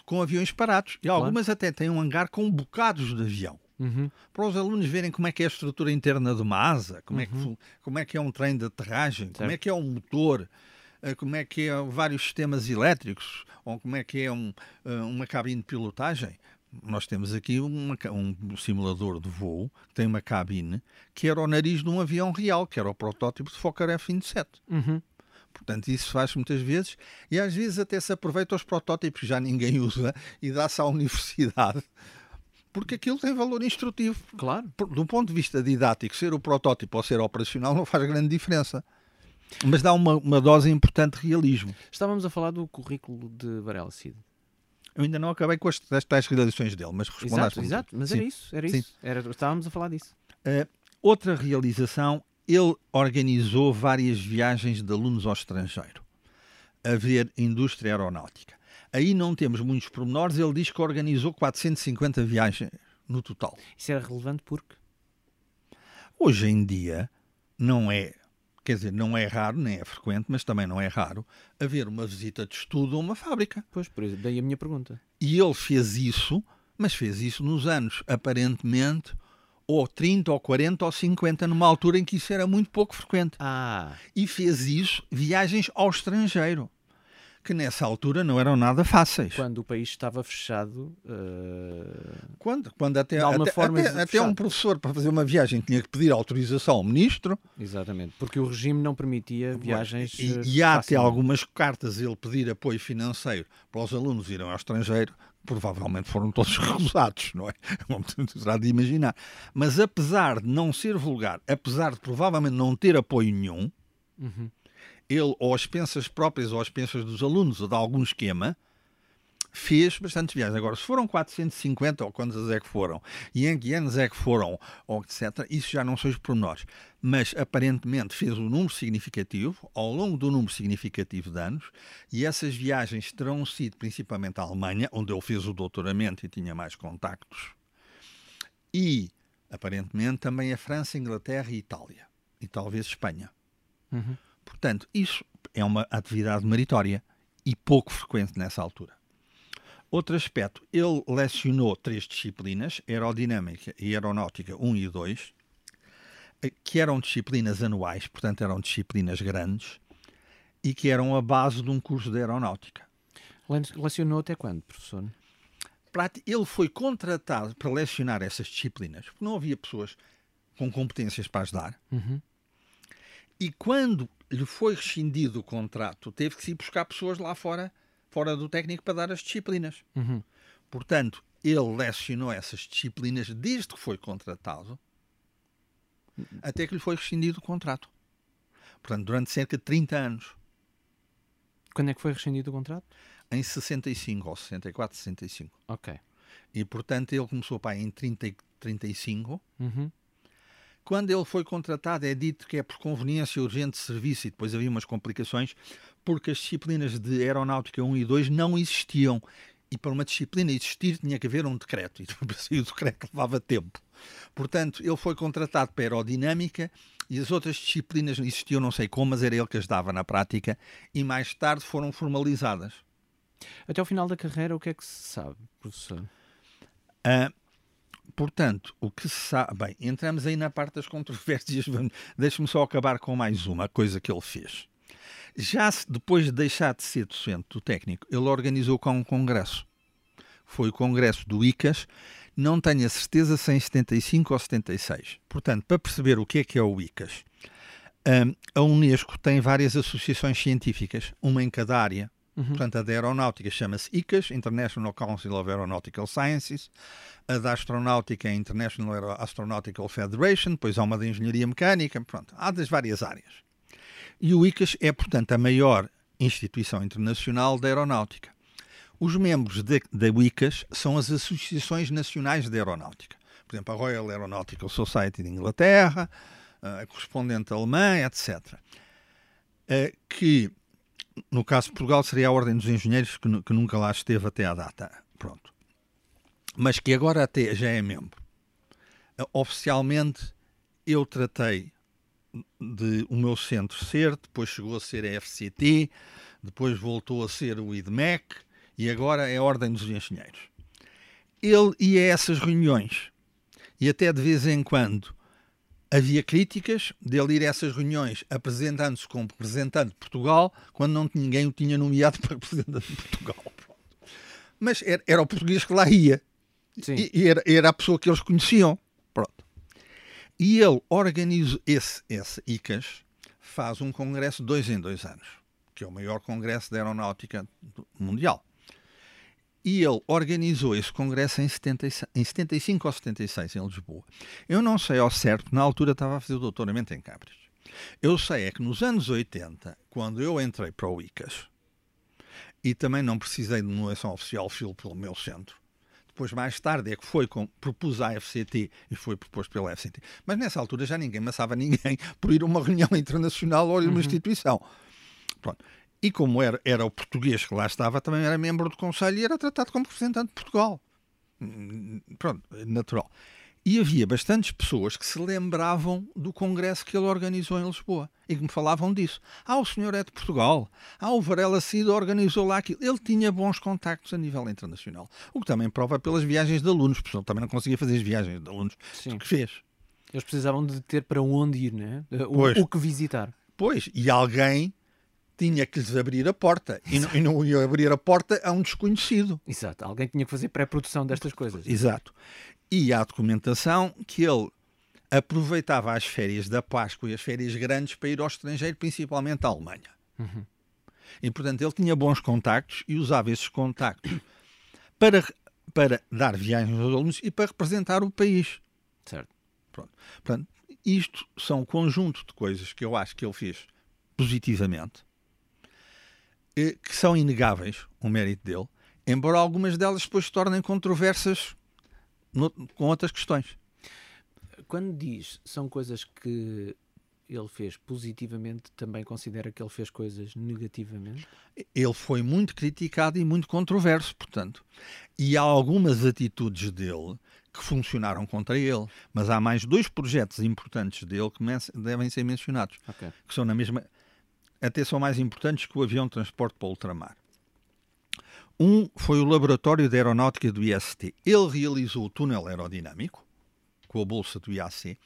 com aviões parados. E algumas até têm um hangar com bocados de avião. Uhum. Para os alunos verem como é que é a estrutura interna de uma asa, como, uhum. é, que, como é que é um trem de aterragem, certo. como é que é um motor, eh, como é que é vários sistemas elétricos, ou como é que é um, eh, uma cabine de pilotagem. Nós temos aqui uma, um simulador de voo que tem uma cabine que era o nariz de um avião real, que era o protótipo de Fokker F-27. Uhum. Portanto, isso faz muitas vezes, e às vezes até se aproveita os protótipos que já ninguém usa e dá-se à universidade, porque aquilo tem valor instrutivo. Claro. Do ponto de vista didático, ser o protótipo ou ser operacional não faz grande diferença. Mas dá uma, uma dose importante de realismo. Estávamos a falar do currículo de Varela Cid. Eu ainda não acabei com as, as tais realizações dele, mas respondaste. Exato, exato, mas Sim. era isso, era isso. Era, estávamos a falar disso. Uh, outra realização ele organizou várias viagens de alunos ao estrangeiro a ver indústria aeronáutica. Aí não temos muitos pormenores, ele diz que organizou 450 viagens no total. Isso era relevante porque? Hoje em dia não é, quer dizer, não é raro, nem é frequente, mas também não é raro, haver uma visita de estudo a uma fábrica. Pois, por isso, daí a minha pergunta. E ele fez isso, mas fez isso nos anos aparentemente ou 30, ou 40, ou 50, numa altura em que isso era muito pouco frequente. Ah. E fez isso viagens ao estrangeiro, que nessa altura não eram nada fáceis. Quando o país estava fechado. Uh... Quando, quando até, até, forma até, até, um professor para fazer uma viagem tinha que pedir autorização ao ministro. Exatamente, porque o regime não permitia viagens. E, eh, e há até algumas cartas ele pedir apoio financeiro para os alunos irem ao estrangeiro provavelmente foram todos recusados, não é? Como terá de imaginar. Mas apesar de não ser vulgar, apesar de provavelmente não ter apoio nenhum, uhum. ele, ou as pensas próprias, ou as pensas dos alunos, ou de algum esquema, fez bastantes viagens. Agora, se foram 450 ou quantas é que foram, e em que anos é que foram, ou etc., isso já não são os pormenores. Mas aparentemente fez um número significativo, ao longo do número significativo de anos, e essas viagens terão sido principalmente à Alemanha, onde ele fez o doutoramento e tinha mais contactos, e aparentemente também a França, Inglaterra e Itália, e talvez Espanha. Uhum. Portanto, isso é uma atividade meritória e pouco frequente nessa altura. Outro aspecto, ele lecionou três disciplinas, aerodinâmica e aeronáutica 1 e 2, eh, que eram disciplinas anuais, portanto eram disciplinas grandes, e que eram a base de um curso de aeronáutica. Lecionou até quando, professor? Ele foi contratado para lecionar essas disciplinas, porque não havia pessoas com competências para as dar. Uhum. E quando lhe foi rescindido o contrato, teve que se ir buscar pessoas lá fora fora do técnico para dar as disciplinas. Uhum. Portanto, ele lecionou essas disciplinas desde que foi contratado até que lhe foi rescindido o contrato. Portanto, durante cerca de 30 anos. Quando é que foi rescindido o contrato? Em 65 ou 64, 65. Ok. E, portanto, ele começou para em 30, 35. Uhum. Quando ele foi contratado, é dito que é por conveniência urgente de serviço e depois havia umas complicações porque as disciplinas de aeronáutica 1 e 2 não existiam. E para uma disciplina existir tinha que haver um decreto. E para o decreto levava tempo. Portanto, ele foi contratado para aerodinâmica e as outras disciplinas existiam, não sei como, mas era ele que as dava na prática e mais tarde foram formalizadas. Até ao final da carreira, o que é que se sabe, professor? Uh, portanto, o que se sabe. Bem, entramos aí na parte das controvérsias. Deixe-me só acabar com mais uma coisa que ele fez. Já depois de deixar de ser docente do técnico, ele organizou cá um congresso. Foi o congresso do ICAS, não tenho a certeza se em 75 ou 76. Portanto, para perceber o que é que é o ICAS, hum, a Unesco tem várias associações científicas, uma em cada área. Uhum. Portanto, a da aeronáutica chama-se ICAS, International Council of Aeronautical Sciences. A da astronáutica é International Astronautical Federation. Depois há uma da engenharia mecânica. Pronto, há das várias áreas. E o ICAS é, portanto, a maior instituição internacional da aeronáutica. Os membros da WICAS são as Associações Nacionais de Aeronáutica. Por exemplo, a Royal Aeronautical Society de Inglaterra, a correspondente alemã, etc. Que, no caso de Portugal, seria a Ordem dos Engenheiros, que, que nunca lá esteve até à data. Pronto. Mas que agora até já é membro. Oficialmente, eu tratei de o meu centro ser, depois chegou a ser a FCT, depois voltou a ser o IDMEC e agora é a Ordem dos Engenheiros. Ele ia a essas reuniões e até de vez em quando havia críticas dele ir a essas reuniões apresentando-se como representante de Portugal quando não ninguém o tinha nomeado para representante de Portugal. Mas era, era o português que lá ia. E, e era, era, a pessoa que eles conheciam. Pronto. E ele organiza esse, esse ICAS, faz um congresso dois em dois anos, que é o maior congresso de aeronáutica mundial. E ele organizou esse congresso em, 70, em 75 ou 76, em Lisboa. Eu não sei ao certo, na altura estava a fazer o doutoramento em Cabres. Eu sei é que nos anos 80, quando eu entrei para o ICAS, e também não precisei de nomeação oficial, pelo meu centro, depois, mais tarde, é que foi com, propus à FCT e foi proposto pela FCT. Mas nessa altura já ninguém maçava ninguém por ir a uma reunião internacional ou a uma uhum. instituição. Pronto. E como era, era o português que lá estava, também era membro do Conselho e era tratado como representante de Portugal. Hum, pronto, natural. E havia bastantes pessoas que se lembravam do congresso que ele organizou em Lisboa e que me falavam disso. Ah, o senhor é de Portugal. Ah, o Varela Cid organizou lá aquilo. Ele tinha bons contactos a nível internacional. O que também prova pelas viagens de alunos, porque ele também não conseguia fazer as viagens de alunos Sim. que fez. Eles precisavam de ter para onde ir, né? O, o que visitar. Pois, e alguém tinha que lhes abrir a porta e não, e não, ia abrir a porta a um desconhecido. Exato, alguém tinha que fazer pré-produção destas coisas. Exato. E há documentação que ele aproveitava as férias da Páscoa e as férias grandes para ir ao estrangeiro, principalmente à Alemanha. Uhum. E, portanto, ele tinha bons contactos e usava esses contactos para, para dar viagens aos alunos e para representar o país. Certo. Pronto. Portanto, isto são um conjunto de coisas que eu acho que ele fez positivamente, que são inegáveis, o mérito dele, embora algumas delas depois se tornem controversas no, com outras questões. Quando diz são coisas que ele fez positivamente, também considera que ele fez coisas negativamente? Ele foi muito criticado e muito controverso, portanto. E há algumas atitudes dele que funcionaram contra ele. Mas há mais dois projetos importantes dele que devem ser mencionados, okay. que são na mesma. Até são mais importantes que o avião de transporte para o ultramar. Um foi o Laboratório de Aeronáutica do IST. Ele realizou o túnel aerodinâmico, com a bolsa do IAC,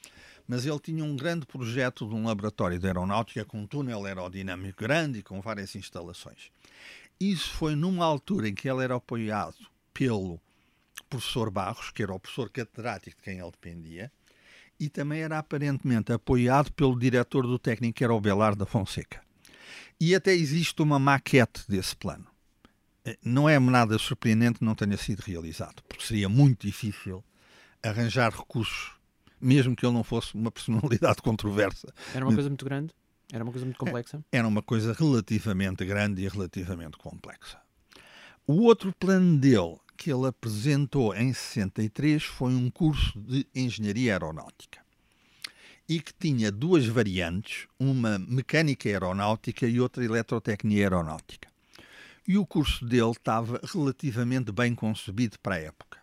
mas ele tinha um grande projeto de um laboratório de aeronáutica com um túnel aerodinâmico grande e com várias instalações. Isso foi numa altura em que ele era apoiado pelo professor Barros, que era o professor catedrático de quem ele dependia, e também era aparentemente apoiado pelo diretor do técnico, que era o Belar da Fonseca. E até existe uma maquete desse plano. Eh, não é nada surpreendente que não tenha sido realizado, porque seria muito difícil arranjar recursos, mesmo que ele não fosse uma personalidade controversa. Era uma coisa muito grande? Era uma coisa muito complexa? Era uma coisa relativamente grande e relativamente complexa. O outro plano dele, que ele apresentou em 63, foi um curso de engenharia aeronáutica e que tinha duas variantes, uma mecânica aeronáutica e outra eletrotecnia aeronáutica e o curso dele estava relativamente bem concebido para a época.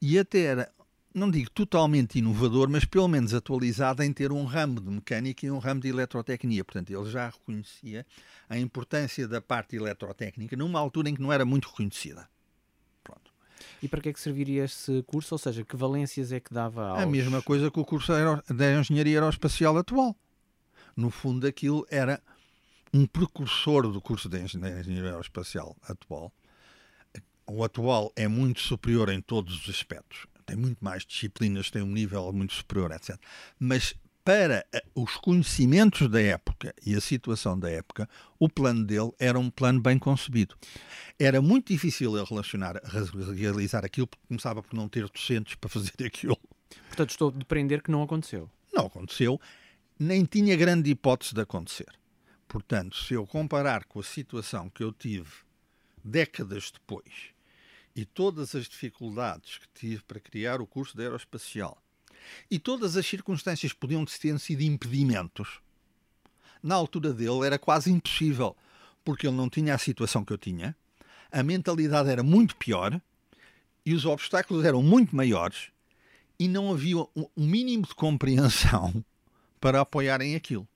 E até era, não digo totalmente inovador, mas pelo menos atualizado em ter um ramo de mecânica e um ramo de eletrotecnia. Portanto, ele já reconhecia a importância da parte eletrotécnica numa altura em que não era muito reconhecida. E para que é que serviria esse curso? Ou seja, que valências é que dava aos... A mesma coisa que o curso de Engenharia Aeroespacial atual. No fundo, aquilo era um precursor do curso de engenharia aeroespacial atual. O atual é muito superior em todos os aspectos. Tem muito mais disciplinas, tem um nível muito superior, etc. Mas para eh, os conhecimentos da época e a situação da época, o plano dele era um plano bem concebido. Era muito difícil ele relacionar, realizar aquilo, porque começava por não ter docentes para fazer aquilo. Portanto, estou a depreender que não aconteceu. Não aconteceu, nem tinha grande hipótese de acontecer. Portanto, se eu comparar com a situação que eu tive décadas depois, e todas as dificuldades que tive para criar o curso de aeroespacial, e todas as circunstâncias podiam ter sido impedimentos, na altura dele era quase impossível, porque ele não tinha a situação que eu tinha, a mentalidade era muito pior e os obstáculos eram muito maiores e não havia um mínimo de compreensão para apoiarem aquilo.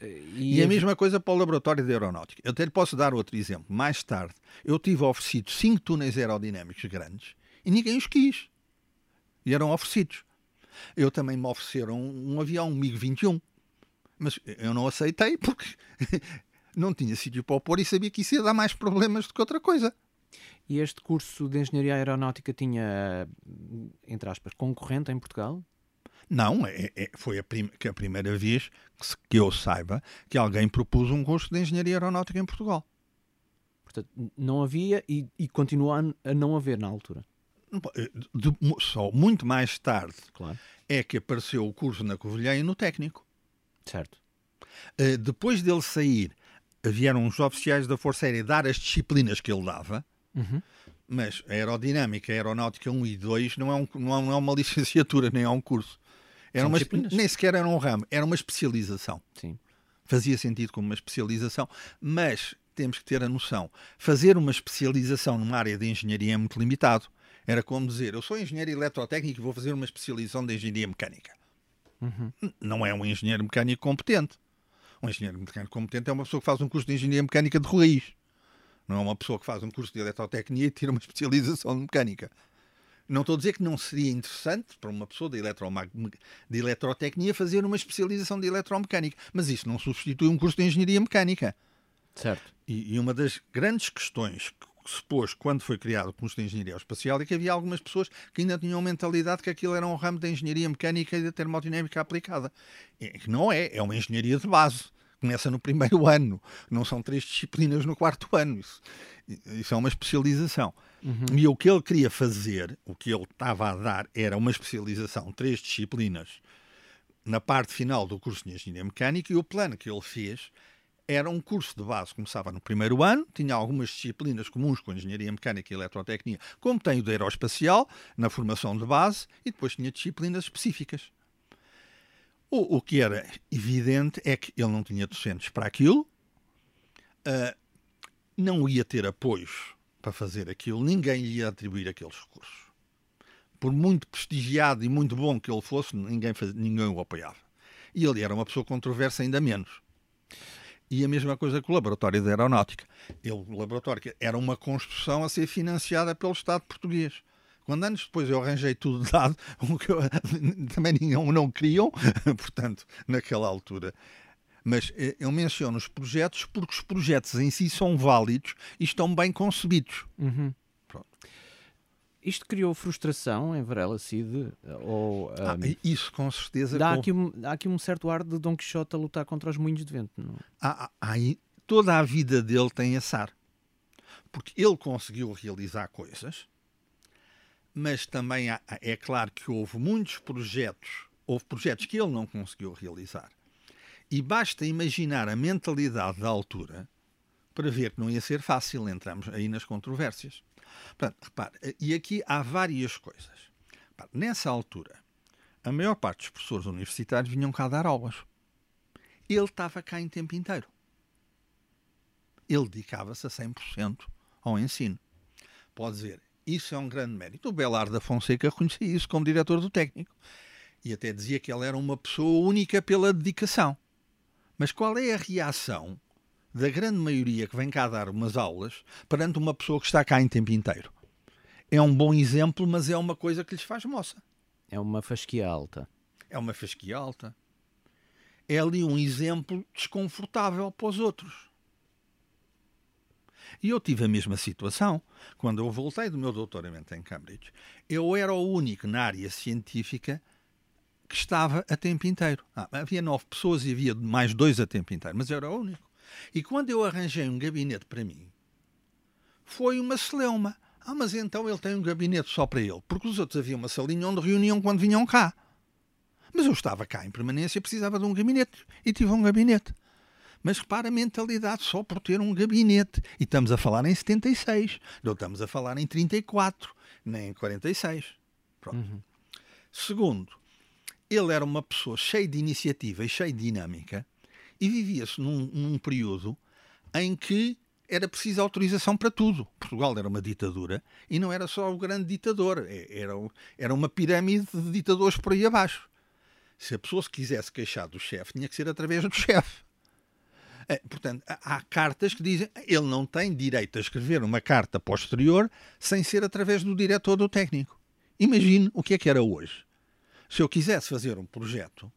E, e a mesma coisa para o laboratório de aeronáutica. Eu até lhe posso dar outro exemplo. Mais tarde, eu tive oferecido cinco túneis aerodinâmicos grandes e ninguém os quis. E eram oferecidos. Eu também me ofereceram um avião, um MiG-21. Mas eu não aceitei porque não tinha sítio para o pôr e sabia que isso ia dar mais problemas do que outra coisa. E este curso de Engenharia Aeronáutica tinha, entre aspas, concorrente em Portugal? Não, é, é, foi a, prim a, primeira vez que, que, eu saiba que alguém propôs um curso de Engenharia Aeronáutica em Portugal. Portanto, não havia e, e continua a, não haver na altura. Eh, de, só muito mais tarde claro. é que apareceu o curso na Covilhã e no técnico. Certo. Uh, depois dele sair, vieram os oficiais da Força Aérea dar as disciplinas que ele dava, uhum. mas a aerodinâmica, a aeronáutica 1 e 2 não é, um, não é uma licenciatura, nem é um curso. Era uma, nem sequer era um ramo, era uma especialização. Sim. Fazia sentido como uma especialização, mas temos que ter a noção: fazer uma especialização numa área de engenharia é muito limitado. Era como dizer, eu sou engenheiro eletrotécnico e vou fazer uma especialização de engenharia mecânica. Uhum. Não é um engenheiro mecânico competente. Um engenheiro mecânico competente é uma pessoa que faz um curso de engenharia mecânica de raiz. Não é uma pessoa que faz um curso de eletrotecnia e tira uma especialização de mecânica. Não estou a dizer que não seria interessante para uma pessoa de, de eletrotecnia fazer uma especialização de eletromecânica, mas isso não substitui um curso de engenharia mecânica. Certo. E, e uma das grandes questões que se pôs quando foi criado o curso de engenharia espacial é que havia algumas pessoas que ainda tinham mentalidade que aquilo era um ramo da engenharia mecânica e da termodinâmica aplicada. E não é, é uma engenharia de base começa no primeiro ano, não são três disciplinas no quarto ano. Isso, isso é uma especialização. Uhum. E o que ele queria fazer, o que ele estava a dar, era uma especialização, três disciplinas, na parte final do curso de Engenharia Mecânica, e o plano que ele fez era um curso de base, começava no primeiro ano, tinha algumas disciplinas comuns com Engenharia Mecânica e Eletrotecnia, como tem o de Aeroespacial, na formação de base, e depois tinha disciplinas específicas. O, o que era evidente é que ele não tinha docentes para aquilo, uh, não ia ter apoios para fazer aquilo, ninguém lhe ia atribuir aqueles recursos. Por muito prestigiado e muito bom que ele fosse, ninguém, faz, ninguém o apoiava. E ele era uma pessoa controversa ainda menos. E a mesma coisa com o Laboratório de Aeronáutica. Ele, o laboratório era uma construção a ser financiada pelo Estado português. Quando anos depois eu arranjei tudo dado, o que eu, também nenhum não queriam, portanto, naquela altura. Mas eh, eu menciono os projetos porque os projetos em si são válidos e estão bem concebidos. Uhum. Isto criou frustração em Varela Cid? Ou, um, ah, isso com certeza. Dá, com... aqui um, há aqui um certo ar de Dom Quixote a lutar contra os moinhos de vento. Não? Há, há, toda a vida dele tem assar. Porque ele conseguiu realizar coisas mas também há, é claro que houve muitos projetos, houve projetos que ele não conseguiu realizar. E basta imaginar a mentalidade da altura para ver que não ia ser fácil, entramos aí nas controvérsias. Portanto, repare, e aqui há várias coisas. Repare, nessa altura, a maior parte dos professores universitários vinham cá dar aulas. Ele estava cá em tempo inteiro. Ele dedicava-se a 100% ao ensino. Pode dizer, isso é um grande mérito. O Belar da Fonseca reconhecia isso como diretor do técnico. E até dizia que ele era uma pessoa única pela dedicação. Mas qual é a reação da grande maioria que vem cá dar umas aulas perante uma pessoa que está cá em tempo inteiro? É um bom exemplo, mas é uma coisa que lhes faz moça. É uma fasquia alta. É uma fasquia alta. É ali um exemplo desconfortável para os outros. E eu tive a mesma situação. Quando eu voltei do meu doutoramento em Cambridge, eu era o único na área científica que estava a tempo inteiro. Ah, havia nove pessoas e havia mais dois a tempo inteiro, mas eu era o único. E quando eu arranjei um gabinete para mim, foi uma celeuma. Ah, mas então ele tem um gabinete só para ele, porque os outros havia uma salinha onde reuniam quando vinham cá. Mas eu estava cá em permanência precisava de um gabinete e tive um gabinete. Mas repara a mentalidade só por ter um gabinete. E estamos a falar em 76, não estamos a falar em 34, nem em 46. Uhum. Segundo, ele era uma pessoa cheia de iniciativa e cheia de dinâmica e vivia-se num, num período em que era preciso autorização para tudo. Portugal era uma ditadura e não era só o grande ditador, é, era, era uma pirâmide de ditadores por aí abaixo. Se a pessoa se quisesse queixar do chefe, tinha que ser através do chefe. É, portanto, há cartas que dizem ele não tem direito a escrever uma carta posterior sem ser através do diretor do técnico. Imagine o que é que era hoje. Se eu quisesse fazer um projeto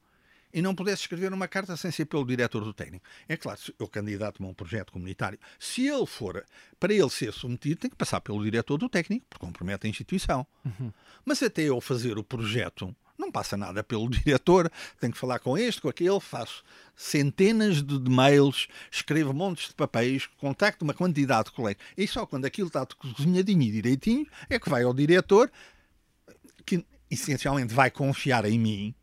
e não pudesse escrever uma carta sem ser pelo diretor do técnico. É claro, se eu candidato-me a um projeto comunitário, se ele for, para ele ser submetido, tem que passar pelo diretor do técnico, porque compromete a instituição. Uhum. Mas até eu fazer o projeto, não passa nada pelo diretor, tenho que falar com este, com aquele, faço centenas de, mails, escrevo montes de papéis, contacto uma quantidade de colegas, e só quando aquilo está cozinhadinho e direitinho é que vai ao diretor, que essencialmente vai confiar em mim,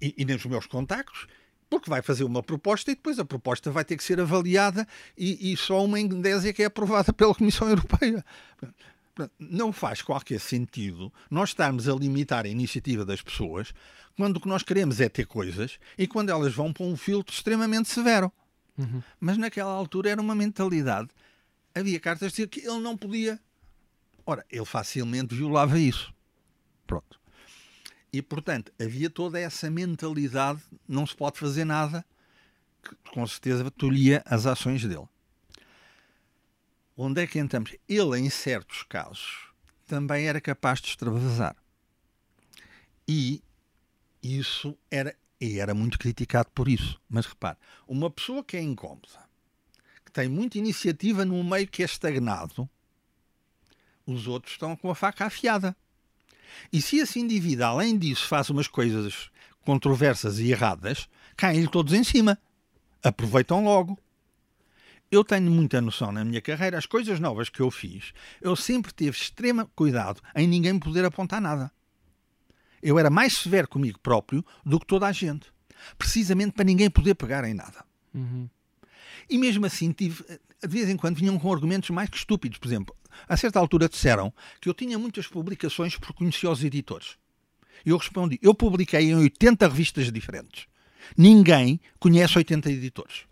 e, e nos meus contactos, porque vai fazer uma proposta e depois a proposta vai ter que ser avaliada e, e só uma endésia que é aprovada pela Comissão Europeia. Não faz qualquer sentido nós estarmos a limitar a iniciativa das pessoas quando o que nós queremos é ter coisas e quando elas vão para um filtro extremamente severo. Uhum. Mas naquela altura era uma mentalidade. Havia cartas que diziam que ele não podia. Ora, ele facilmente violava isso. Pronto. E, portanto, havia toda essa mentalidade, não se pode fazer nada, que com certeza tolhia as ações dele. Onde é que entramos? Ele, em certos casos, também era capaz de extravasar. E isso era, e era muito criticado por isso. Mas repare, uma pessoa que é incómoda, que tem muita iniciativa num meio que é estagnado, os outros estão com a faca afiada. E se esse indivíduo, além disso, faz umas coisas controversas e erradas, caem-lhe todos em cima. Aproveitam logo. Eu tenho muita noção na minha carreira, as coisas novas que eu fiz, eu sempre tive extremo cuidado em ninguém poder apontar nada. Eu era mais severo comigo próprio do que toda a gente. Precisamente para ninguém poder pegar em nada. Uhum. E mesmo assim, tive, de vez em quando vinham com argumentos mais que estúpidos. Por exemplo, a certa altura disseram que eu tinha muitas publicações porque conhecia os editores. E eu respondi: eu publiquei em 80 revistas diferentes. Ninguém conhece 80 editores.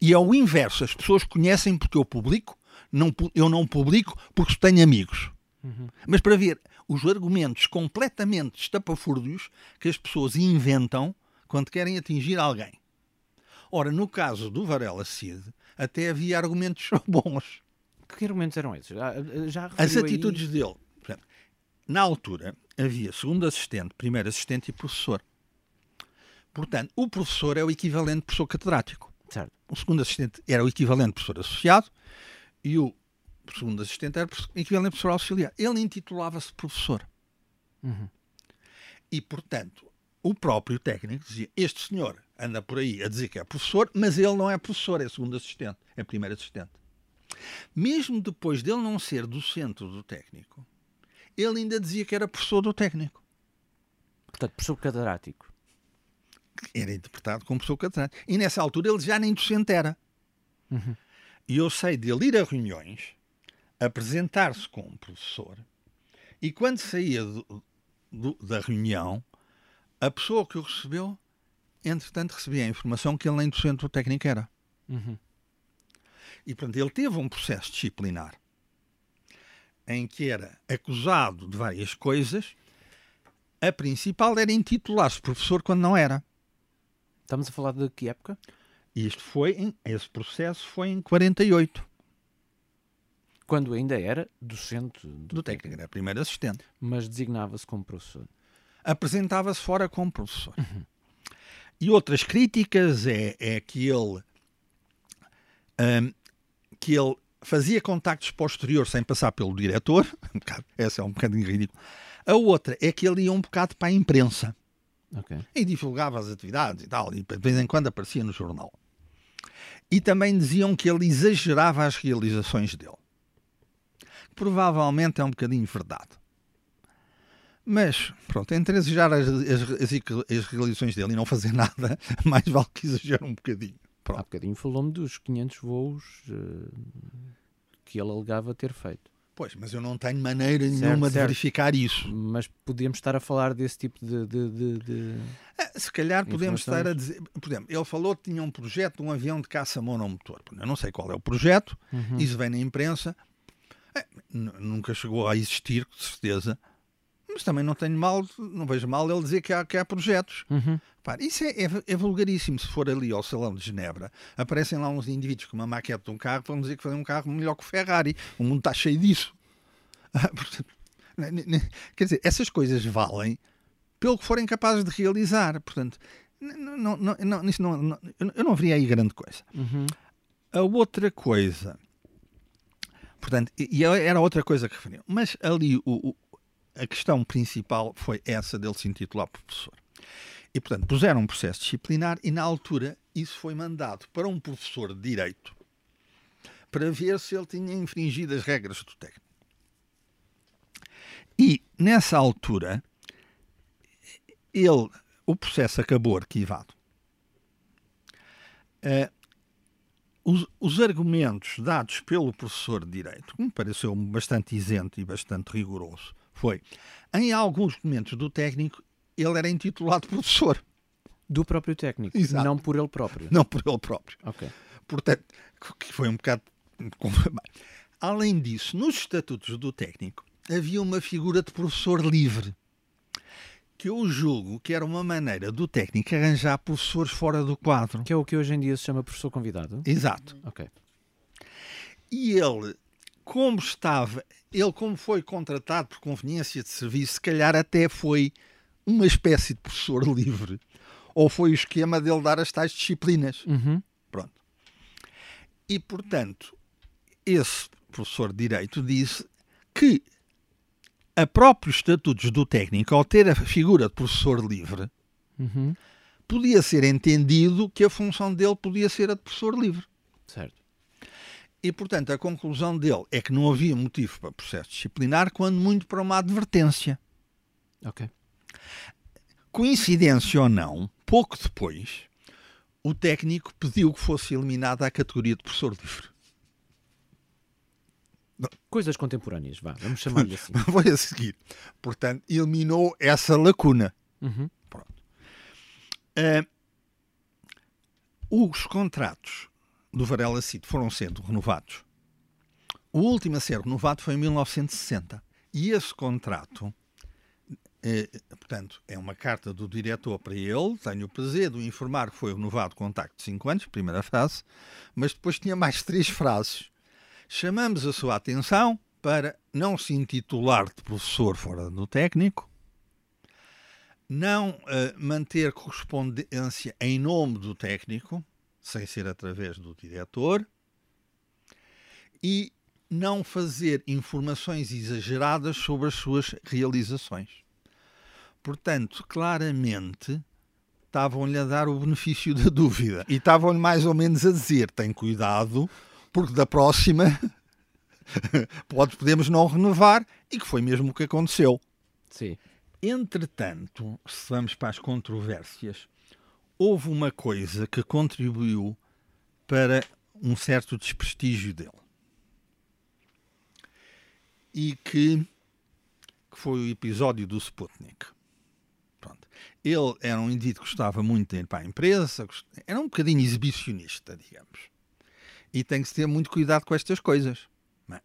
E ao inverso, as pessoas conhecem porque eu publico, não, eu não publico porque tenho amigos. Uhum. Mas para ver os argumentos completamente estapafúrdios que as pessoas inventam quando querem atingir alguém. Ora, no caso do Varela Cid, até havia argumentos bons. Que argumentos eram esses? Já, já As atitudes aí... dele. Na altura, havia segundo assistente, primeiro assistente e professor. Portanto, o professor é o equivalente de professor catedrático. Certo. O segundo assistente era o equivalente de professor associado e o segundo assistente era o equivalente de professor auxiliar. Ele intitulava-se professor. Uhum. E, portanto, o próprio técnico dizia: Este senhor anda por aí a dizer que é professor, mas ele não é professor, é segundo assistente, é primeiro assistente. Mesmo depois dele não ser docente do técnico, ele ainda dizia que era professor do técnico. Portanto, professor catedrático. Era interpretado como professor catedrático. E nessa altura ele já nem docente era. Uhum. E eu sei dele ir a reuniões, apresentar-se como professor, e quando saía do, do, da reunião, a pessoa que o recebeu, entretanto, recebia a informação que ele nem docente do técnico era. Uhum. E, portanto, ele teve um processo disciplinar em que era acusado de várias coisas. A principal era intitular-se professor quando não era. Estamos a falar de que época? Isto foi, em, esse processo foi em 48. Quando ainda era docente do, do técnico, era primeiro assistente. Mas designava-se como professor. Apresentava-se fora como professor. Uhum. E outras críticas é, é que ele um, que ele fazia contactos posteriores sem passar pelo diretor, um bocado, essa é um bocadinho ridículo. A outra é que ele ia um bocado para a imprensa okay. e divulgava as atividades e tal, e de vez em quando aparecia no jornal. E também diziam que ele exagerava as realizações dele. Provavelmente é um bocadinho verdade. Mas, pronto, entre exagerar as, as, as, as realizações dele e não fazer nada, mais vale que exagere um bocadinho. Pronto. Há bocadinho falou-me dos 500 voos uh, que ele alegava ter feito. Pois, mas eu não tenho maneira certo, nenhuma de certo. verificar isso. Mas podíamos estar a falar desse tipo de. de, de, de ah, Se calhar podemos estar a dizer. Por exemplo, ele falou que tinha um projeto de um avião de caça monomotor. Eu não sei qual é o projeto, uhum. isso vem na imprensa. É, nunca chegou a existir, com certeza. Mas também não tenho mal, não vejo mal ele dizer que há, que há projetos. Uhum. isso é, é, é, vulgaríssimo. Se for ali ao Salão de Genebra, aparecem lá uns indivíduos com uma maquete de um carro, vão dizer que fazem um carro melhor que o Ferrari. O mundo está cheio disso. Quer dizer, essas coisas valem pelo que forem capazes de realizar. Portanto, não, não, não, isso não, não, eu não veria aí grande coisa. Uhum. A outra coisa, portanto, e era outra coisa que referiam, mas ali o, a questão principal foi essa dele se intitular professor. E, portanto, puseram um processo disciplinar e, na altura, isso foi mandado para um professor de Direito para ver se ele tinha infringido as regras do técnico. E, nessa altura, ele, o processo acabou arquivado. Uh, os, os, argumentos dados pelo professor de Direito, que me pareceu bastante isento e bastante rigoroso, foi, em alguns momentos do técnico, ele era intitulado professor. Do próprio técnico, Exato. não por ele próprio. Não por ele próprio. Ok. Portanto, que foi um bocado. Além disso, nos estatutos do técnico havia uma figura de professor livre. Que eu julgo que era uma maneira do técnico arranjar professores fora do quadro. Que é o que hoje em dia se chama professor convidado? Exato. Ok. E ele como estava, ele como foi contratado por conveniência de serviço, se calhar até foi uma espécie de professor livre. Ou foi o esquema dele dar as tais disciplinas. Uhum. Pronto. E, portanto, esse professor de Direito disse que a próprios estatutos do técnico, ao ter a figura de professor livre, uhum. podia ser entendido que a função dele podia ser a de professor livre. Certo. E, portanto, a conclusão dele é que não havia motivo para processo disciplinar, quando muito para uma advertência. Ok. Coincidência ou não, pouco depois, o técnico pediu que fosse eliminada a categoria de professor livre. Coisas contemporâneas, vá, vamos chamar-lhe assim. Vou a seguir. Portanto, eliminou essa lacuna. Uhum. Pronto. Uh, os contratos do Varela Cid foram sendo renovados. O último a ser renovado foi em 1960. E esse contrato, eh, portanto, é uma carta do diretor para ele. Tenho o prazer de o informar que foi renovado o contacto de 5 anos, primeira frase, mas depois tinha mais três frases. Chamamos a sua atenção para não se intitular de professor fora do técnico, não uh, manter correspondência em nome do técnico, sem ser através do diretor, e não fazer informações exageradas sobre as suas realizações. Portanto, claramente estavam-lhe a dar o benefício da dúvida e estavam-lhe mais ou menos a dizer: tem cuidado, porque da próxima pode, podemos não renovar, e que foi mesmo o que aconteceu. Sim. Entretanto, se vamos para as controvérsias, houve uma coisa que contribuiu para um certo desprestígio dele. E que, que foi o episódio do Sputnik. Pronto. Ele era um indivíduo que gostava muito de ir para a empresa, era um bocadinho exibicionista, digamos. E tem que ter muito cuidado com estas coisas. É?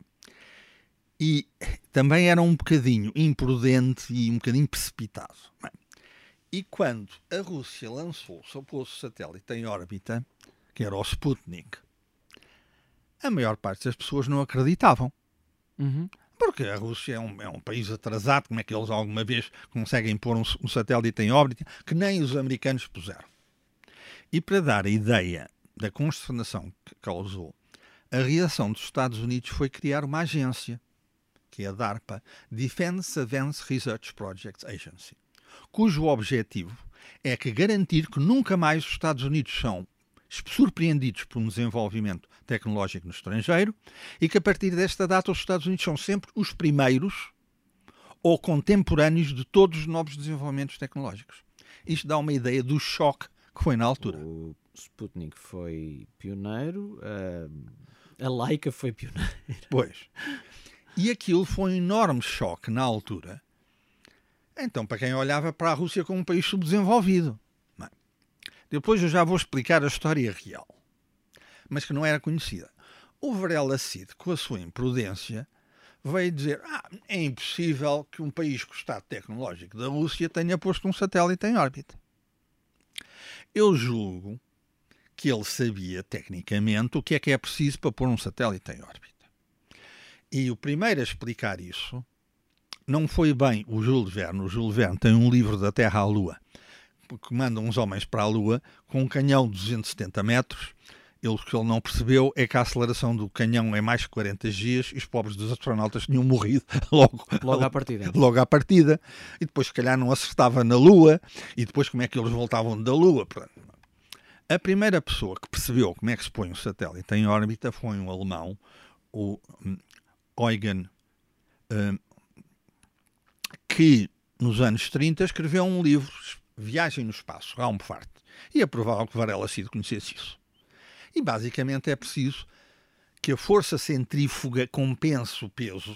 E também era um bocadinho imprudente e um bocadinho precipitado. É? E quando a Rússia lançou o seu poço satélite em órbita, que era o Sputnik, a maior parte das pessoas não acreditavam. Uhum. Porque a Rússia é um, é um, país atrasado, como é que eles alguma vez conseguem pôr um, um satélite em órbita, que nem os americanos puseram. E para dar a ideia da consternação que causou, a reação dos Estados Unidos foi criar uma agência, que é a DARPA, Defense Advanced Research Projects Agency cujo objetivo é que garantir que nunca mais os Estados Unidos são surpreendidos por um desenvolvimento tecnológico no estrangeiro e que a partir desta data os Estados Unidos são sempre os primeiros ou contemporâneos de todos os novos desenvolvimentos tecnológicos. Isto dá uma ideia do choque que foi na altura. O Sputnik foi pioneiro, a Laika foi pioneira. Pois. E aquilo foi um enorme choque na altura. Então, para quem olhava para a Rússia como um país subdesenvolvido. Bem, depois eu já vou explicar a história real, mas que não era conhecida. O Varela Cid, com a sua imprudência, veio dizer: ah, é impossível que um país com o estado tecnológico da Rússia tenha posto um satélite em órbita. Eu julgo que ele sabia tecnicamente o que é que é preciso para pôr um satélite em órbita. E o primeiro a explicar isso não foi bem o Jules Verne. O Jules Verne tem um livro da Terra à Lua, que manda uns homens para a Lua com um canhão de 270 metros. Ele, o que ele não percebeu é que a aceleração do canhão é mais de 40 Gs e os pobres dos astronautas tinham morrido logo, logo à partida. Logo à partida. E depois, se calhar, não acertava na Lua. E depois, como é que eles voltavam da Lua? A primeira pessoa que percebeu como é que se põe um satélite em órbita foi um alemão, o hum, Eugen, hum, que nos anos 30 escreveu um livro, Viagem no Espaço, Raumfahrt, e é provável que Varela Cid conhecesse isso. E basicamente é preciso que a força centrífuga compense o peso,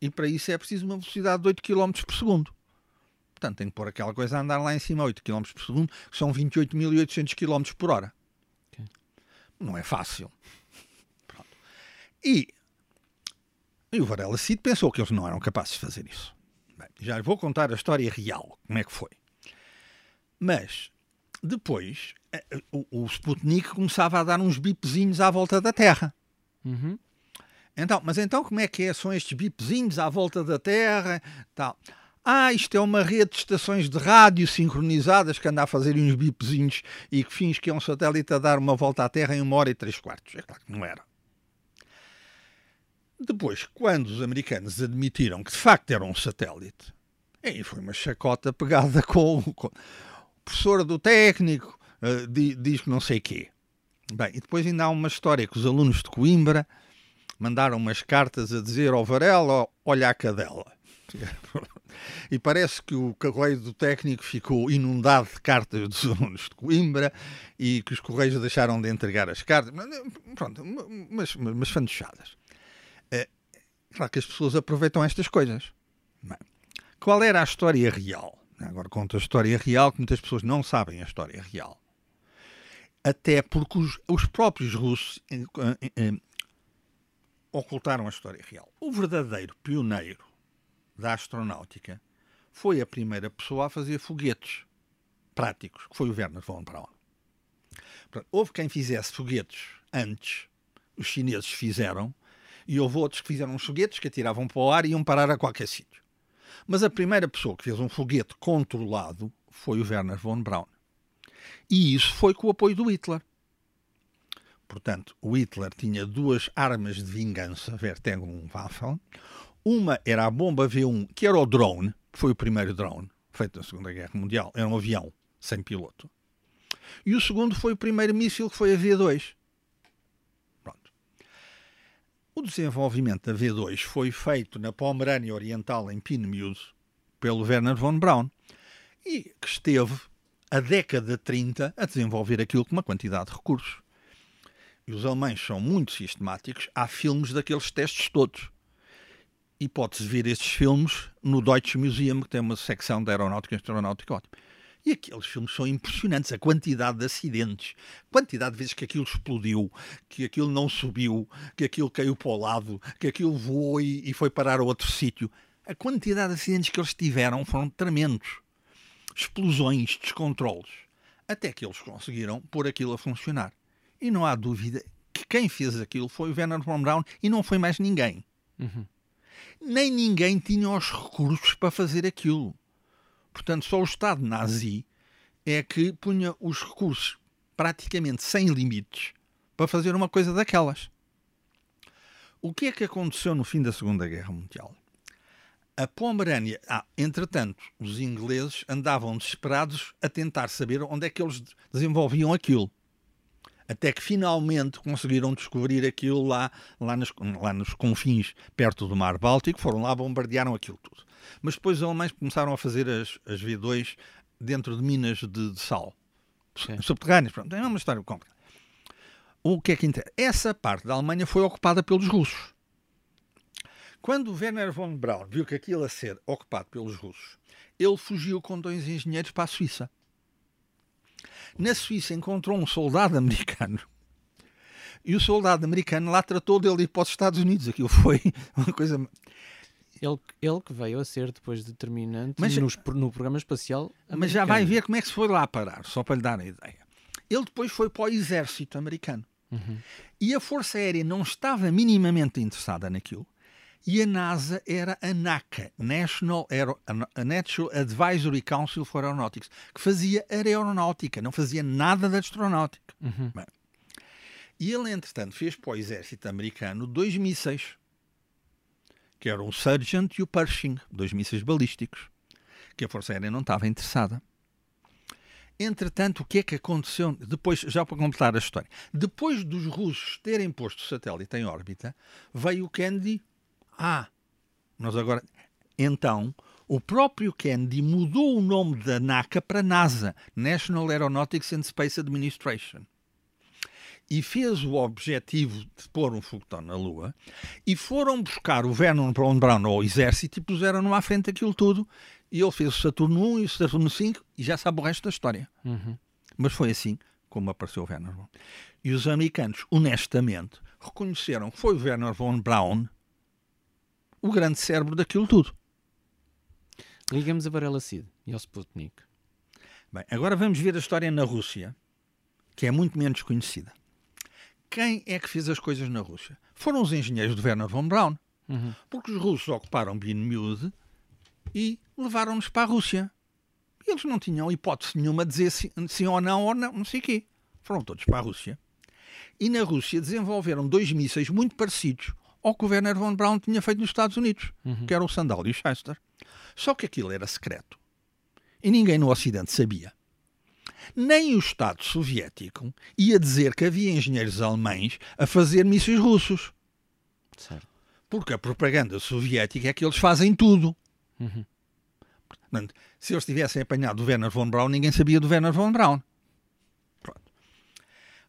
e para isso é preciso uma velocidade de 8 km por segundo. Portanto, tem que pôr aquela coisa a andar lá em cima a 8 km por segundo, que são 28.800 km por hora. Okay. Não é fácil. Pronto. E, e o Varela Cid pensou que eles não eram capazes de fazer isso. Bem, já vou contar a história real, como é que foi. Mas, depois, eh, o, o Sputnik começava a dar uns bipezinhos à volta da Terra. Uhum. Então, mas então como é que é? São estes bipezinhos à volta da Terra? Tal. Ah, isto é uma rede de estações de rádio sincronizadas que anda a fazer uns bipezinhos e que fins que é um satélite a dar uma volta à Terra em uma hora e três quartos. É claro que não era. Depois, quando os americanos admitiram que de facto era um satélite, aí foi uma chacota pegada com, com o professor do técnico, uh, diz que não sei quê. Bem, e depois ainda há uma história que os alunos de Coimbra mandaram umas cartas a dizer ao Varela, olha a cadela. E parece que o correio do técnico ficou inundado de cartas dos alunos de Coimbra e que os correios deixaram de entregar as cartas. Pronto, mas, mas, mas fantochadas. Claro que as pessoas aproveitam estas coisas. Bem, qual era a história real? Agora conto a história real, que muitas pessoas não sabem a história real. Até porque os, os próprios russos eh, eh, eh, ocultaram a história real. O verdadeiro pioneiro da astronáutica foi a primeira pessoa a fazer foguetes práticos, que foi o Werner von Braun. houve quem fizesse foguetes antes, os chineses fizeram, e houve outros que fizeram foguetes que atiravam para o ar e iam parar a qualquer sítio. Mas a primeira pessoa que fez um foguete controlado foi o Werner von Braun. E isso foi com o apoio do Hitler. Portanto, o Hitler tinha duas armas de vingança, Vertegen e Waffen. Uma era a bomba V1, que era o drone, foi o primeiro drone feito na Segunda Guerra Mundial. Era um avião sem piloto. E o segundo foi o primeiro míssil, que foi a V2. Pronto. O desenvolvimento da V2 foi feito na Pomerânia Oriental, em Pinnemude, pelo Werner von Braun, e que esteve a década 30 a desenvolver aquilo com uma quantidade de recursos. E os alemães são muito sistemáticos. Há filmes daqueles testes todos e pode-se ver estes filmes no Deutsche Museum, que tem uma secção da aeronáutica e astronáutica ótima. E aqueles filmes são impressionantes, a quantidade de acidentes, a quantidade de vezes que aquilo explodiu, que aquilo não subiu, que aquilo caiu para o lado, que aquilo voou e, e foi parar a outro sítio. A quantidade de acidentes que eles tiveram foram tremendos. Explosões, descontroles. Até que eles conseguiram pôr aquilo a funcionar. E não há dúvida que quem fez aquilo foi o Werner von Braun e não foi mais ninguém. Uhum nem ninguém tinha os recursos para fazer aquilo. Portanto, só o Estado nazi é que punha os recursos praticamente sem limites para fazer uma coisa daquelas. O que é que aconteceu no fim da Segunda Guerra Mundial? A Pomerânia, ah, entretanto, os ingleses andavam desesperados a tentar saber onde é que eles desenvolviam aquilo até que finalmente conseguiram descobrir aquilo lá, lá, nos, lá nos confins, perto do Mar Báltico, foram lá, bombardearam aquilo tudo. Mas depois os alemães começaram a fazer as, as V2 dentro de minas de, de sal. Sim. Subterrâneas. Pronto, é uma história complicada. O que é que interessa? Essa parte da Alemanha foi ocupada pelos russos. Quando Werner von Braun viu que aquilo ia ser ocupado pelos russos, ele fugiu com dois engenheiros para a Suíça. Na Suíça encontrou um soldado americano e o soldado americano lá tratou dele ir para os Estados Unidos. Aquilo foi uma coisa. Ele, ele que veio a ser depois determinante Mas- nos- no programa espacial Mas já vai americano. ver como é que se foi lá parar, só para lhe dar a ideia. Ele depois foi para o exército americano. Uhum. E a Força Aérea não estava minimamente interessada naquilo. E a NASA era a NACA, National, Aero, a Natural Advisory Council for Aeronautics, que fazia aeronáutica, não fazia nada de astronáutica. Uhum. Bem, e ele, entretanto, fez para o exército americano dois mísseis, que eram o Sargent e o Pershing, dois mísseis balísticos, que a Força Aérea não estava interessada. Entretanto, o que é que aconteceu? Depois, já para completar a história, depois dos russos terem posto o satélite em órbita, veio o Kennedy. Ah, nós agora. Então, o próprio Kennedy mudou o nome da NACA para NASA, National Aeronautics and Space Administration. E fez o objetivo de pôr um foguetão na Lua. E foram buscar o Vernon von Braun ao exército e puseram-no à frente daquilo tudo. E ele fez o Saturno 1 e o Saturno 5 e já sabe o resto da história. Uhum. Mas foi assim como apareceu o Werner von E os americanos, honestamente, reconheceram que foi o Werner von Braun o grande cérebro daquilo tudo. Ligamos a Varela Cid e ao Sputnik. Bem, agora vamos ver a história na Rússia, que é muito menos conhecida. Quem é que fez as coisas na Rússia? Foram os engenheiros de Werner von Braun, Uhum. porque os russos ocuparam Binmude e levaram-nos para a Rússia. Eles não tinham hipótese nenhuma de dizer sim, sim ou não ou não, não sei o quê. Foram todos para a Rússia. E na Rússia desenvolveram dois mísseis muito parecidos ao que o Werner von Braun tinha feito nos Estados Unidos, que era o Sandal e o Schuster. Só que aquilo era secreto. E ninguém no Ocidente sabia. Nem o Estado soviético ia dizer que havia engenheiros alemães a fazer mísseis russos. Certo. Porque a propaganda soviética é que eles fazem tudo. Uhum. Portanto, se eles tivessem apanhado o Werner von Braun, ninguém sabia do Werner von Braun. Pronto.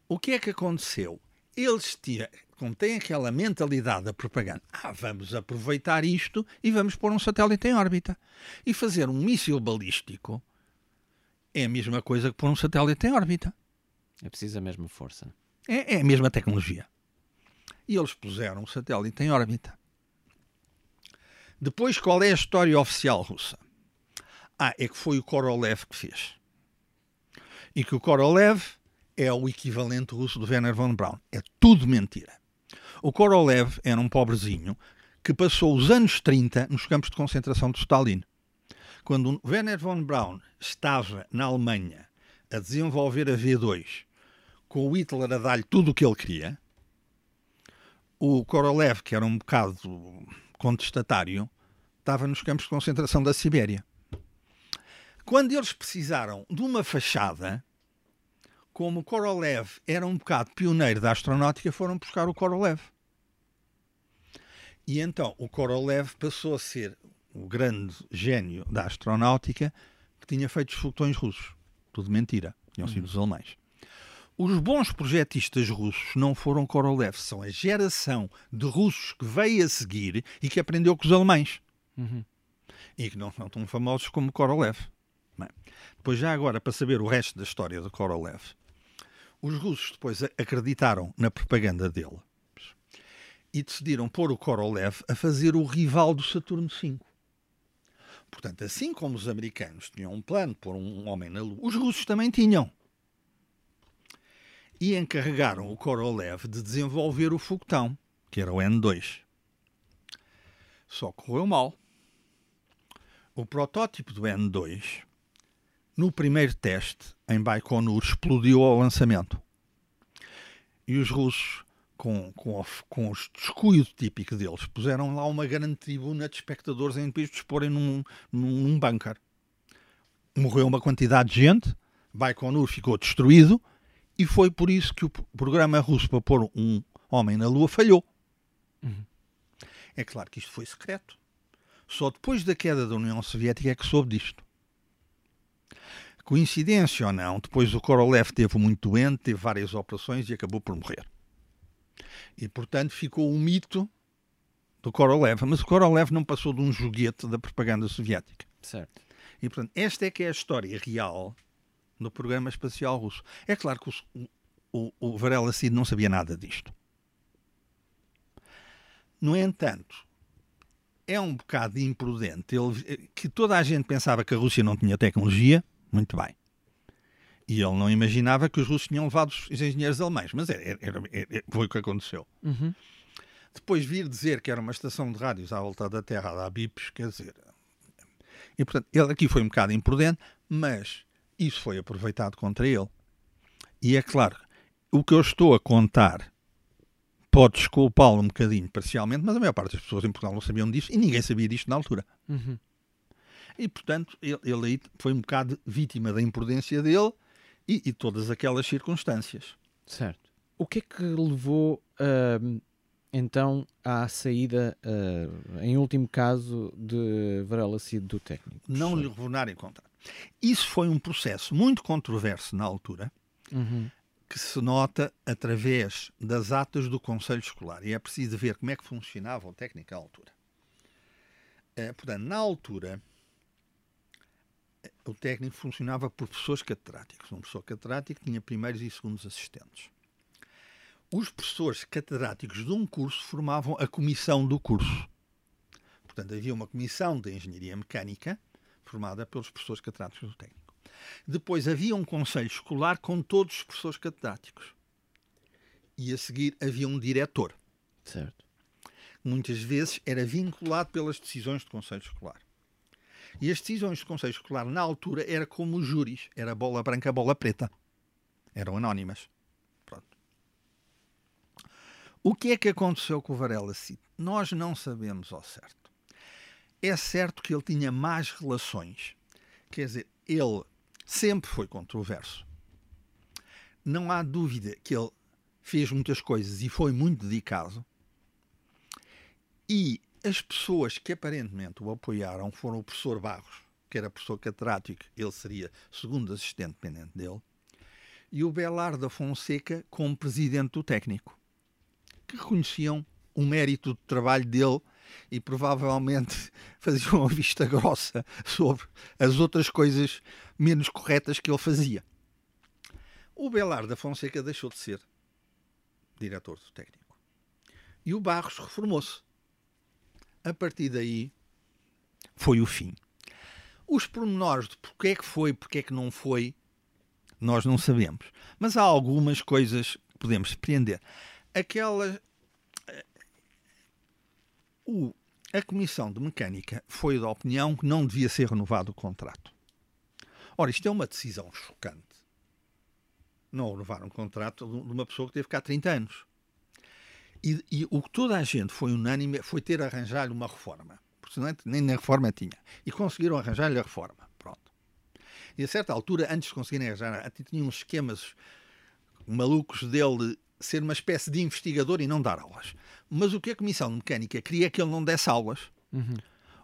O que é que aconteceu? Eles tiveram, como têm aquela mentalidade da propaganda, ah, vamos aproveitar isto e vamos pôr um satélite em órbita. E fazer um míssil balístico é a mesma coisa que pôr um satélite em órbita. É preciso a mesma força. É, é a mesma tecnologia. E eles puseram o satélite em órbita. Depois, qual é a história oficial russa? Ah, é que foi o Korolev que fez. E que o Korolev é o equivalente russo do Werner von Braun. É tudo mentira. O Korolev era um pobrezinho que passou os anos 30 nos campos de concentração de Stalin. Quando Werner von Braun estava na Alemanha a desenvolver a V2 com o Hitler a dar-lhe tudo o que ele queria, o Korolev, que era um bocado contestatário, estava nos campos de concentração da Sibéria. Quando eles precisaram de uma fachada, como o Korolev era um bocado pioneiro da astronáutica, foram buscar o Korolev. E então o Korolev passou a ser o grande gênio da astronáutica que tinha feito os foguetões russos. Tudo mentira. Tinham sido os alemães. Os bons projetistas russos não foram Korolev, são a geração de russos que veio a seguir e que aprendeu com os alemães. Uhum. E que não são tão famosos como Korolev. Bem, depois, já agora, para saber o resto da história de Korolev, os russos depois acreditaram na propaganda dele e decidiram pôr o Korolev a fazer o rival do Saturno V. Portanto, assim como os americanos tinham um plano pôr um homem na Lua, os russos também tinham. E encarregaram o Korolev de desenvolver o foguetão, que era o N2. Só correu mal. O protótipo do N2, no primeiro teste, em Baikonur, explodiu ao lançamento. E os russos, com, com, o- com o descuido típico deles, puseram lá uma grande tribuna de espectadores em vez de exporem num, num, bunker. Morreu uma quantidade de gente, Baikonur ficou destruído, e foi por isso que o programa russo para pôr um homem na Lua falhou. É claro que isto foi secreto. Só depois da queda da União Soviética é que soube disto. Coincidência ou não, depois o Korolev teve muito doente, teve várias operações e acabou por morrer. E, portanto, ficou um mito do Korolev. Mas o Korolev não passou de um joguete da propaganda soviética. Certo. E, portanto, esta é que é a história real do programa espacial russo. É claro que o, o, o Varela Cid não sabia nada disto. No entanto, é um bocado imprudente ele, que toda a gente pensava que a Rússia não tinha tecnologia, muito bem. E ele não imaginava que os russos tinham levado os engenheiros alemães, mas era, era, era, foi o que aconteceu. Uhum. Depois vir dizer que era uma estação de rádios à volta da Terra, a dar bips, quer dizer. E portanto, ele aqui foi um bocado imprudente, mas isso foi aproveitado contra ele. E é claro, o que eu estou a contar pode desculpá-lo um bocadinho parcialmente, mas a maior parte das pessoas em Portugal não sabiam disso e ninguém sabia disto na altura. Uhum. E, portanto, ele, ele aí foi um bocado vítima da imprudência dele e, e todas aquelas circunstâncias. Certo. O que é que levou uh, então à saída, uh, em último caso, de Varela Cid do técnico? Não lhe vou dar em conta. Isso foi um processo muito controverso na altura, uhum. que se nota através das atas do Conselho Escolar. E é preciso ver como é que funcionava o técnico à altura. Uh, portanto, na altura, o técnico funcionava por professores catedráticos. Um professor catedrático tinha primeiros e segundos assistentes. Os professores catedráticos de um curso formavam a comissão do curso. Portanto, havia uma comissão de engenharia mecânica formada pelos professores catedráticos do técnico. Depois havia um conselho escolar com todos os professores catedráticos. E a seguir havia um diretor. Certo. Muitas vezes era vinculado pelas decisões do conselho escolar. E as decisões do Conselho Escolar, na altura, era como os júris. Era bola branca, bola preta. Eram anónimas. Pronto. O que é que aconteceu com o Varela Cid? Nós não sabemos ao certo. É certo que ele tinha más relações. Quer dizer, ele sempre foi controverso. Não há dúvida que ele fez muitas coisas e foi muito dedicado. E as pessoas que aparentemente o apoiaram foram o professor Barros, que era professor catedrático, ele seria segundo assistente dependente dele, e o Belar da Fonseca como presidente do técnico, que reconheciam o mérito do trabalho dele e provavelmente faziam uma vista grossa sobre as outras coisas menos corretas que ele fazia. O Belar da Fonseca deixou de ser diretor do técnico. E o Barros reformou-se a partir daí foi o fim. Os pormenores de porque é que foi, porque é que não foi, nós não sabemos. Mas há algumas coisas que podemos surpreender. Aquela. Eh, o, a Comissão de Mecânica foi da opinião que não devia ser renovado o contrato. Ora, isto é uma decisão chocante. Não renovar um contrato de uma pessoa que teve cá 30 anos. E, e, o que toda a gente foi unânime foi ter arranjado uma reforma. Porque senão nem na reforma tinha. E conseguiram arranjar-lhe a reforma. Pronto. E a certa altura, antes de conseguirem arranjar, tinham uns esquemas malucos dele ser uma espécie de investigador e não dar aulas. Mas o que a Comissão de Mecânica queria é que ele não desse aulas. Uhum.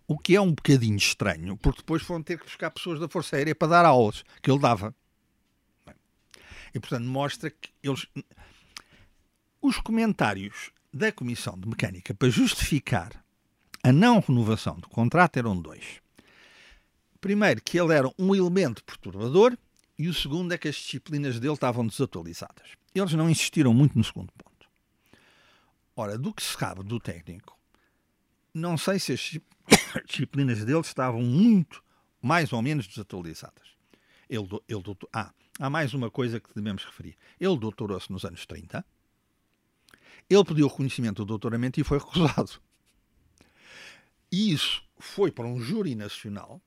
O que é um bocadinho estranho, porque depois foram ter que buscar pessoas da Força Aérea para dar aulas, que ele dava. E, portanto, mostra que eles os comentários da Comissão de Mecânica para justificar a não renovação do contrato eram dois. Primeiro, que ele era um elemento perturbador, e o segundo é que as disciplinas dele estavam desatualizadas. Eles não insistiram muito no segundo ponto. Ora, do que se sabe do técnico, não sei se as disciplinas dele estavam muito, mais ou menos desatualizadas. Ele, ele ah, há mais uma coisa que devemos referir. Ele doutorou-se nos anos 30, ele pediu o reconhecimento do doutoramento e foi recusado. E isso foi para um júri nacional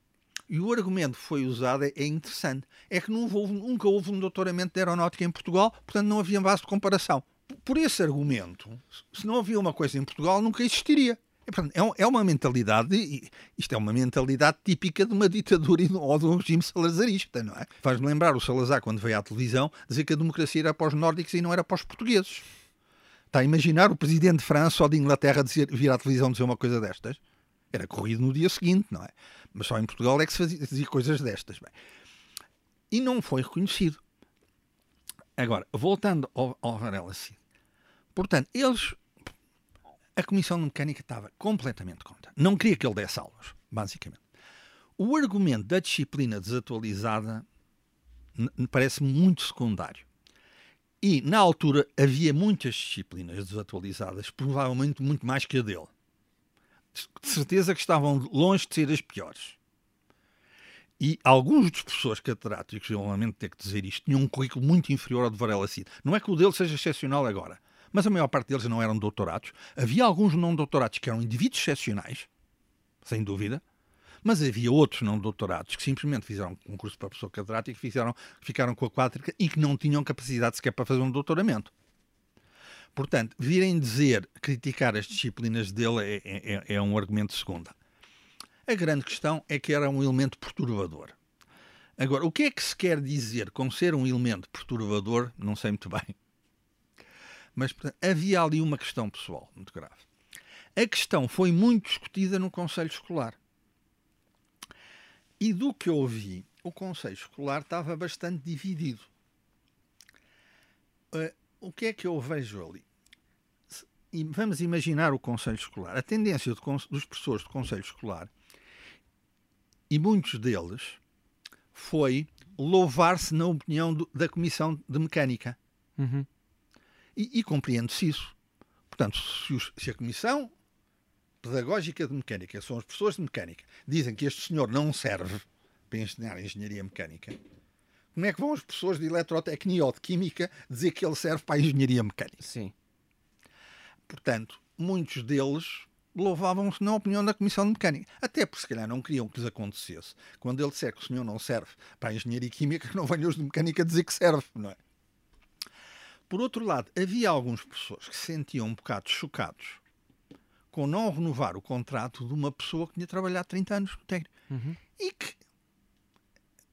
e o argumento que foi usado é, interessante. É que houve, nunca houve um doutoramento de aeronáutica em Portugal, portanto não havia base de comparação. Por esse argumento, se não havia uma coisa em Portugal, nunca existiria. É, é uma mentalidade, isto é uma mentalidade típica de uma ditadura ou de um regime salazarista, não é? Faz-me lembrar o Salazar, quando veio à televisão, dizer que a democracia era para os nórdicos e não era para os portugueses. Está a imaginar o presidente de França ou de Inglaterra dizer, vir à televisão dizer uma coisa destas? Era corrido no dia seguinte, não é? Mas só em Portugal é que se fazia, fazia coisas destas. Bem. E não foi reconhecido. Agora, voltando ao, ao Varela Cid. Portanto, eles. A Comissão de Mecânica estava completamente contra. Não queria que ele desse aulas, basicamente. O argumento da disciplina desatualizada parece muito secundário. E, na altura, havia muitas disciplinas desatualizadas, provavelmente muito mais que a dele. De certeza que estavam longe de ser as piores. E alguns dos professores catedráticos, eu lamento ter que dizer isto, tinham um currículo muito inferior ao de Varela Cid. Não é que o dele seja excepcional agora, mas a maior parte deles não eram doutorados. Havia alguns não doutorados que eram indivíduos excepcionais, sem dúvida, mas havia outros não doutorados que simplesmente fizeram um curso para professor catedrático, fizeram, ficaram com a quádrica e que não tinham capacidade sequer para fazer um doutoramento. Portanto, virem dizer, criticar as disciplinas dele é, é, é um argumento segunda. A grande questão é que era um elemento perturbador. Agora, o que é que se quer dizer com ser um elemento perturbador? Não sei muito bem. Mas portanto, havia ali uma questão pessoal muito grave. A questão foi muito discutida no Conselho Escolar. E do que eu vi, o Conselho Escolar estava bastante dividido. Uh, o que é que eu vejo ali? E vamos imaginar o Conselho Escolar. A tendência dos professores do Conselho Escolar, e muitos deles, foi louvar-se na opinião do, da Comissão de Mecânica. Uhum. E, e compreende-se isso. Portanto, se, os, se a Comissão Pedagógica de Mecânica, são as pessoas de mecânica, dizem que este senhor não serve para ensinar engenharia mecânica, como é que vão as pessoas de eletrotecnia ou de química dizer que ele serve para a engenharia mecânica? Sim. Portanto, muitos deles louvavam-se na opinião da Comissão de Mecânica. Até porque se calhar não queriam que lhes acontecesse. Quando ele disser que o senhor não serve para a engenharia química, não venham os de mecânica dizer que serve, não é? Por outro lado, havia alguns professores que se sentiam um bocado chocados com não renovar o contrato de uma pessoa que tinha trabalhado 30 anos no técnico. Uhum. E que,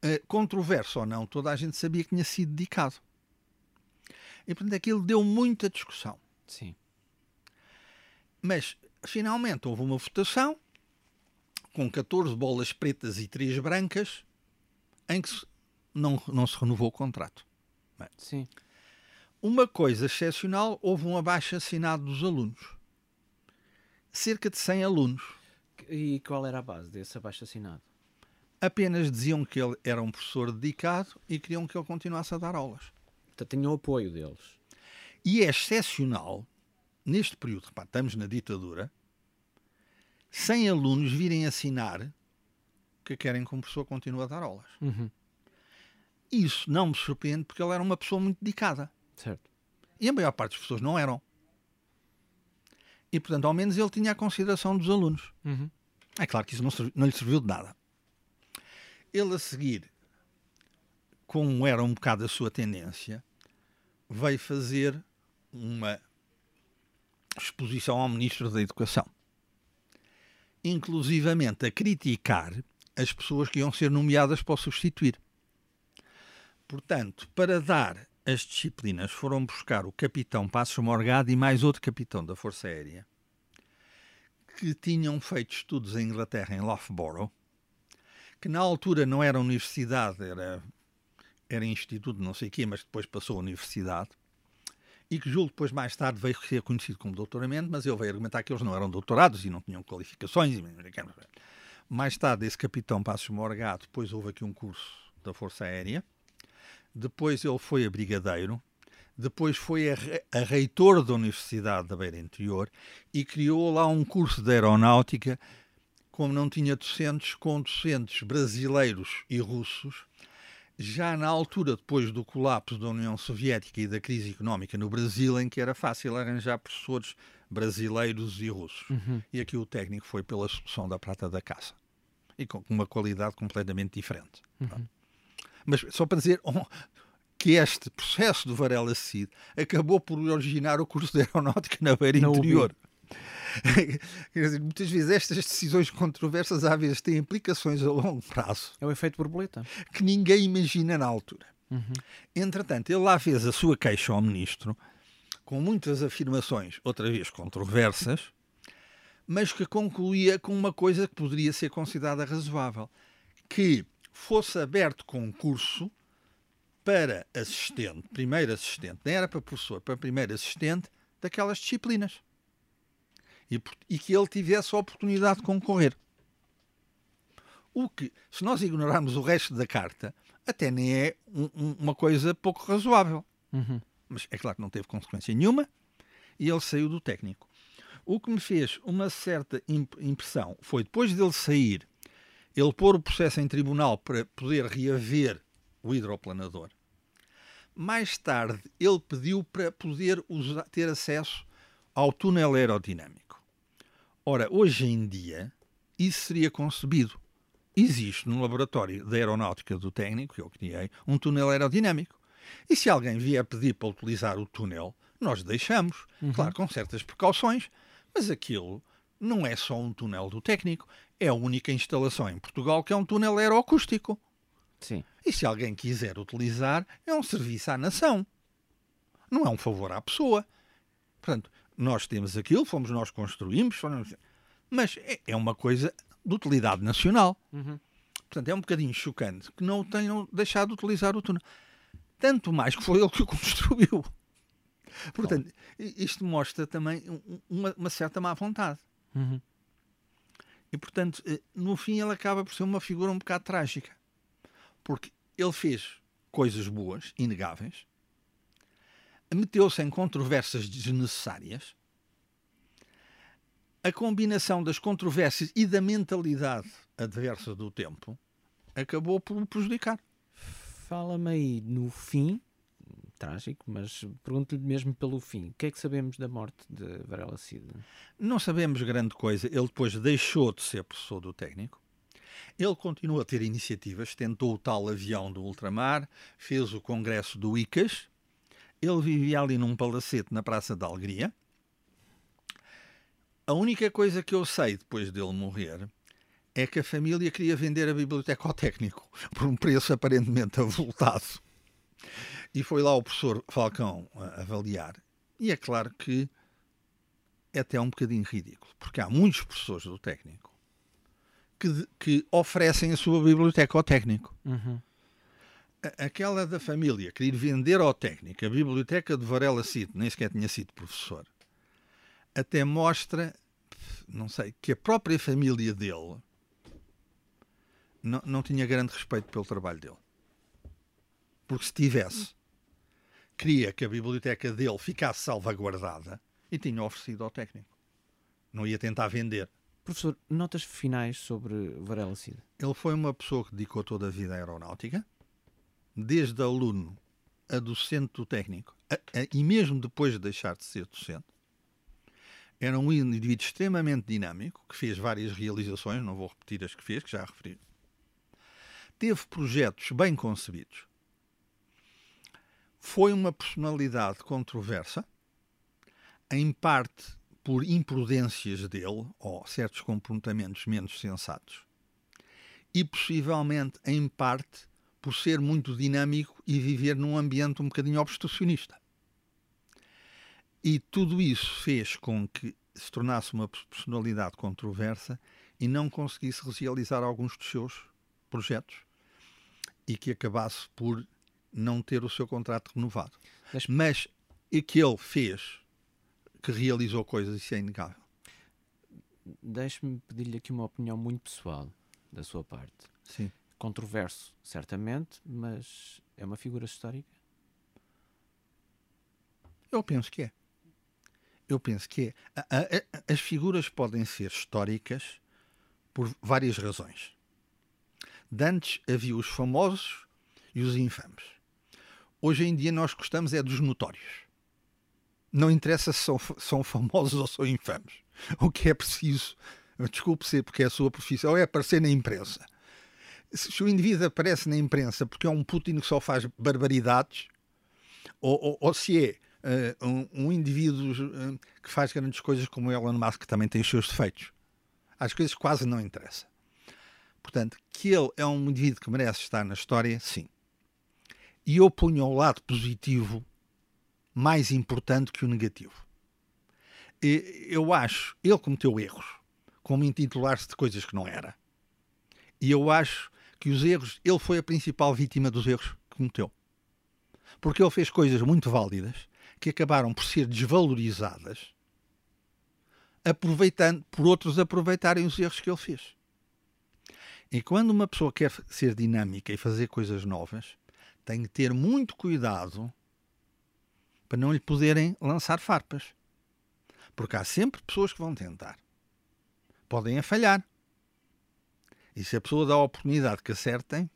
uh, controverso ou não, toda a gente sabia que tinha sido dedicado. E portanto aquilo deu muita discussão. Sim. Mas finalmente houve uma votação com 14 bolas pretas e 3 brancas em que não, não se renovou o contrato. Sim. Uma coisa excepcional, houve um abaixo assinado dos alunos cerca de 100 alunos. E qual era a base desse abaixo assinado? Apenas diziam que ele era um professor dedicado e queriam que ele continuasse a dar aulas. Então tinham o apoio deles. E é excepcional, neste período, repá, estamos na ditadura, 100 alunos virem assinar que querem que um professor continue a dar aulas. Uhum. Isso não me surpreende porque ele era uma pessoa muito dedicada. Certo. E a maior parte das pessoas não eram. E, portanto, ao menos ele tinha a consideração dos alunos. Uhum. É claro que isso não, não lhe serviu de nada. Ele, a seguir, como era um bocado a sua tendência, veio fazer uma exposição ao Ministro da Educação. Inclusivamente a criticar as pessoas que iam ser nomeadas para o substituir. Portanto, para dar as disciplinas foram buscar o capitão Passos Morgado e mais outro capitão da Força Aérea, que tinham feito estudos em Inglaterra, em Loughborough, que na altura não era universidade, era, era instituto não sei o quê, mas depois passou a universidade, e que julgo depois mais tarde veio ser conhecido como doutoramento, mas ele veio argumentar que eles não eram doutorados e não tinham qualificações. Mais tarde, esse capitão Passos Morgado, depois houve aqui um curso da Força Aérea, depois ele foi a brigadeiro, depois foi a, a, reitor da Universidade da Beira Interior e criou lá um curso de aeronáutica, como não tinha docentes, com docentes brasileiros e russos. Já na altura, depois do colapso da União Soviética e da crise económica no Brasil, em que era fácil arranjar professores brasileiros e russos. Uhum. E aqui o técnico foi pela solução da prata da caça. E com uma qualidade completamente diferente. Uhum. Mas só para dizer que este processo do Varela Cid acabou por originar o curso de aeronáutica na beira interior. Quer dizer, muitas vezes estas decisões controversas às vezes têm implicações a longo prazo. É o efeito borboleta. Que ninguém imagina na altura. Uhum. Entretanto, ele lá fez a sua queixa ao ministro, com muitas afirmações, outra vez controversas, mas que concluía com uma coisa que poderia ser considerada razoável, que fosse aberto concurso para assistente, primeiro assistente, não era para professor, para primeiro assistente daquelas disciplinas. E, e que ele tivesse a oportunidade de concorrer. O que, se nós ignorarmos o resto da carta, até nem é um, um, uma coisa pouco razoável. Uhum. Mas é claro que não teve consequência nenhuma e ele saiu do técnico. O que me fez uma certa impressão foi depois dele sair, ele pôr o processo em tribunal para poder reaver o hidroplanador. Mais tarde, ele pediu para poder usar, ter acesso ao túnel aerodinâmico. Ora, hoje em dia, isso seria concebido. Existe no laboratório da aeronáutica do técnico, que eu criei, um túnel aerodinâmico. E se alguém vier pedir para utilizar o túnel, nós deixamos, uhum. claro, com certas precauções, mas aquilo não é só um túnel do técnico, é a única instalação em Portugal que é um túnel aeroacústico. Sim. E se alguém quiser utilizar, é um serviço à nação. Não é um favor à pessoa. Portanto, nós temos aquilo, fomos nós construímos, fomos... mas é, é, uma coisa de utilidade nacional. Uhum. Portanto, é um bocadinho chocante que não tenham deixado de utilizar o túnel. Tanto mais que foi ele que o construiu. Portanto, isto mostra também uma, uma certa má vontade. Uhum. E, portanto, eh, no fim, ele acaba por ser uma figura um bocado trágica. Porque ele fez coisas boas, inegáveis, meteu-se em controvérsias desnecessárias. A combinação das controvérsias e da mentalidade adversa do tempo acabou por o prejudicar. Fala-me aí no fim trágico, mas pergunto-lhe mesmo pelo fim. O que é que sabemos da morte de Varela Cid? Não sabemos grande coisa. Ele depois deixou de ser professor do técnico. Ele continua a ter iniciativas, tentou o tal avião do ultramar, fez o congresso do ICAS. Ele vivia ali num palacete na Praça da Alegria. A única coisa que eu sei depois dele morrer é que a família queria vender a biblioteca ao técnico por um preço aparentemente avultado. E foi lá o professor Falcão avaliar. E é claro que é até um bocadinho ridículo, porque há muitos professores do técnico que, que oferecem a sua biblioteca ao técnico. Uhum. Aquela da família querer vender ao técnico a biblioteca de Varela Cid, nem sequer tinha sido professor, até mostra, não sei, que a própria família dele não, não tinha grande respeito pelo trabalho dele. Porque se tivesse, queria que a biblioteca dele ficasse salvaguardada e tinha oferecido ao técnico. Não ia tentar vender. Professor, notas finais sobre Varela Cid? Ele foi uma pessoa que dedicou toda a vida à aeronáutica, desde aluno a docente do técnico, a, a, e mesmo depois de deixar de ser docente. Era um indivíduo extremamente dinâmico, que fez várias realizações, não vou repetir as que fez, que já referi. Teve projetos bem concebidos, foi uma personalidade controversa, em parte por imprudências dele ou certos comportamentos menos sensatos, e possivelmente em parte por ser muito dinâmico e viver num ambiente um bocadinho obstrucionista. E tudo isso fez com que se tornasse uma personalidade controversa e não conseguisse realizar alguns dos seus projetos e que acabasse por não ter o seu contrato renovado. Mas e que ele fez, que realizou coisas, isso é inegável. Deixe-me pedir-lhe aqui uma opinião muito pessoal da sua parte. Sim. Controverso, certamente, mas é uma figura histórica? Eu penso que é. Eu penso que é. As figuras podem ser históricas por várias razões. Dantes havia os famosos e os infames. Hoje em dia nós gostamos é dos notórios. Não interessa se são, são famosos ou são infames. O que é preciso, desculpe ser porque é a sua profissão, é aparecer na imprensa. Se o indivíduo aparece na imprensa porque é um Putin que só faz barbaridades, ou, ou, ou se é uh, um, um, indivíduo uh, que faz grandes coisas como Elon Musk, que também tem os seus defeitos, as coisas quase não interessam. Portanto, que ele é um indivíduo que merece estar na história, sim e eu punho ao lado positivo mais importante que o negativo. Eu acho, ele cometeu erros, como intitular-se de coisas que não era. E eu acho que os erros, ele foi a principal vítima dos erros que cometeu. Porque ele fez coisas muito válidas que acabaram por ser desvalorizadas, aproveitando por outros aproveitarem os erros que ele fez. E quando uma pessoa quer ser dinâmica e fazer coisas novas, tem que ter muito cuidado para não lhe poderem lançar farpas. Porque há sempre pessoas que vão tentar. Podem a falhar. E se a pessoa dá a oportunidade que acertem.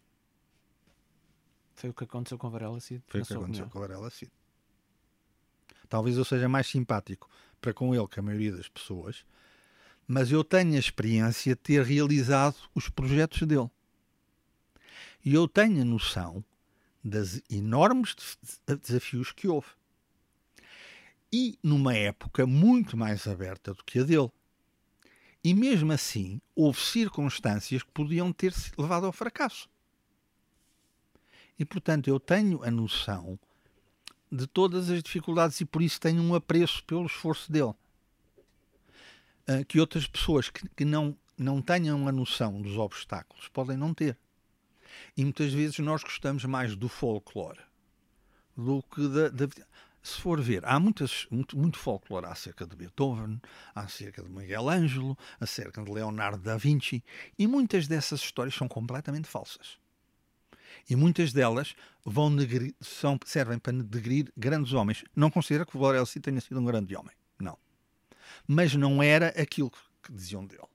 Foi o que aconteceu com Varela Cid. Foi o que aconteceu opinião. com Varela Cid. Talvez eu seja mais simpático para com ele que a maioria das pessoas, mas eu tenho a experiência de ter realizado os projetos dele. E eu tenho a noção dos enormes desafios que houve. E numa época muito mais aberta do que a dele. E mesmo assim, houve circunstâncias que podiam ter levado ao fracasso. E portanto, eu tenho a noção de todas as dificuldades e por isso tenho um apreço pelo esforço dele. Uh, que outras pessoas que, não, não tenham a noção dos obstáculos podem não ter. E muitas vezes nós gostamos mais do folclore do que da, da se for ver, há muitas, muito, muito folclore acerca de Beethoven, acerca de Miguel Ângelo, acerca de Leonardo da Vinci, e muitas dessas histórias são completamente falsas. E muitas delas vão negrir, são, servem para degrir grandes homens. Não considero que o Valorelsi tenha sido um grande homem, não. Mas não era aquilo que diziam dele.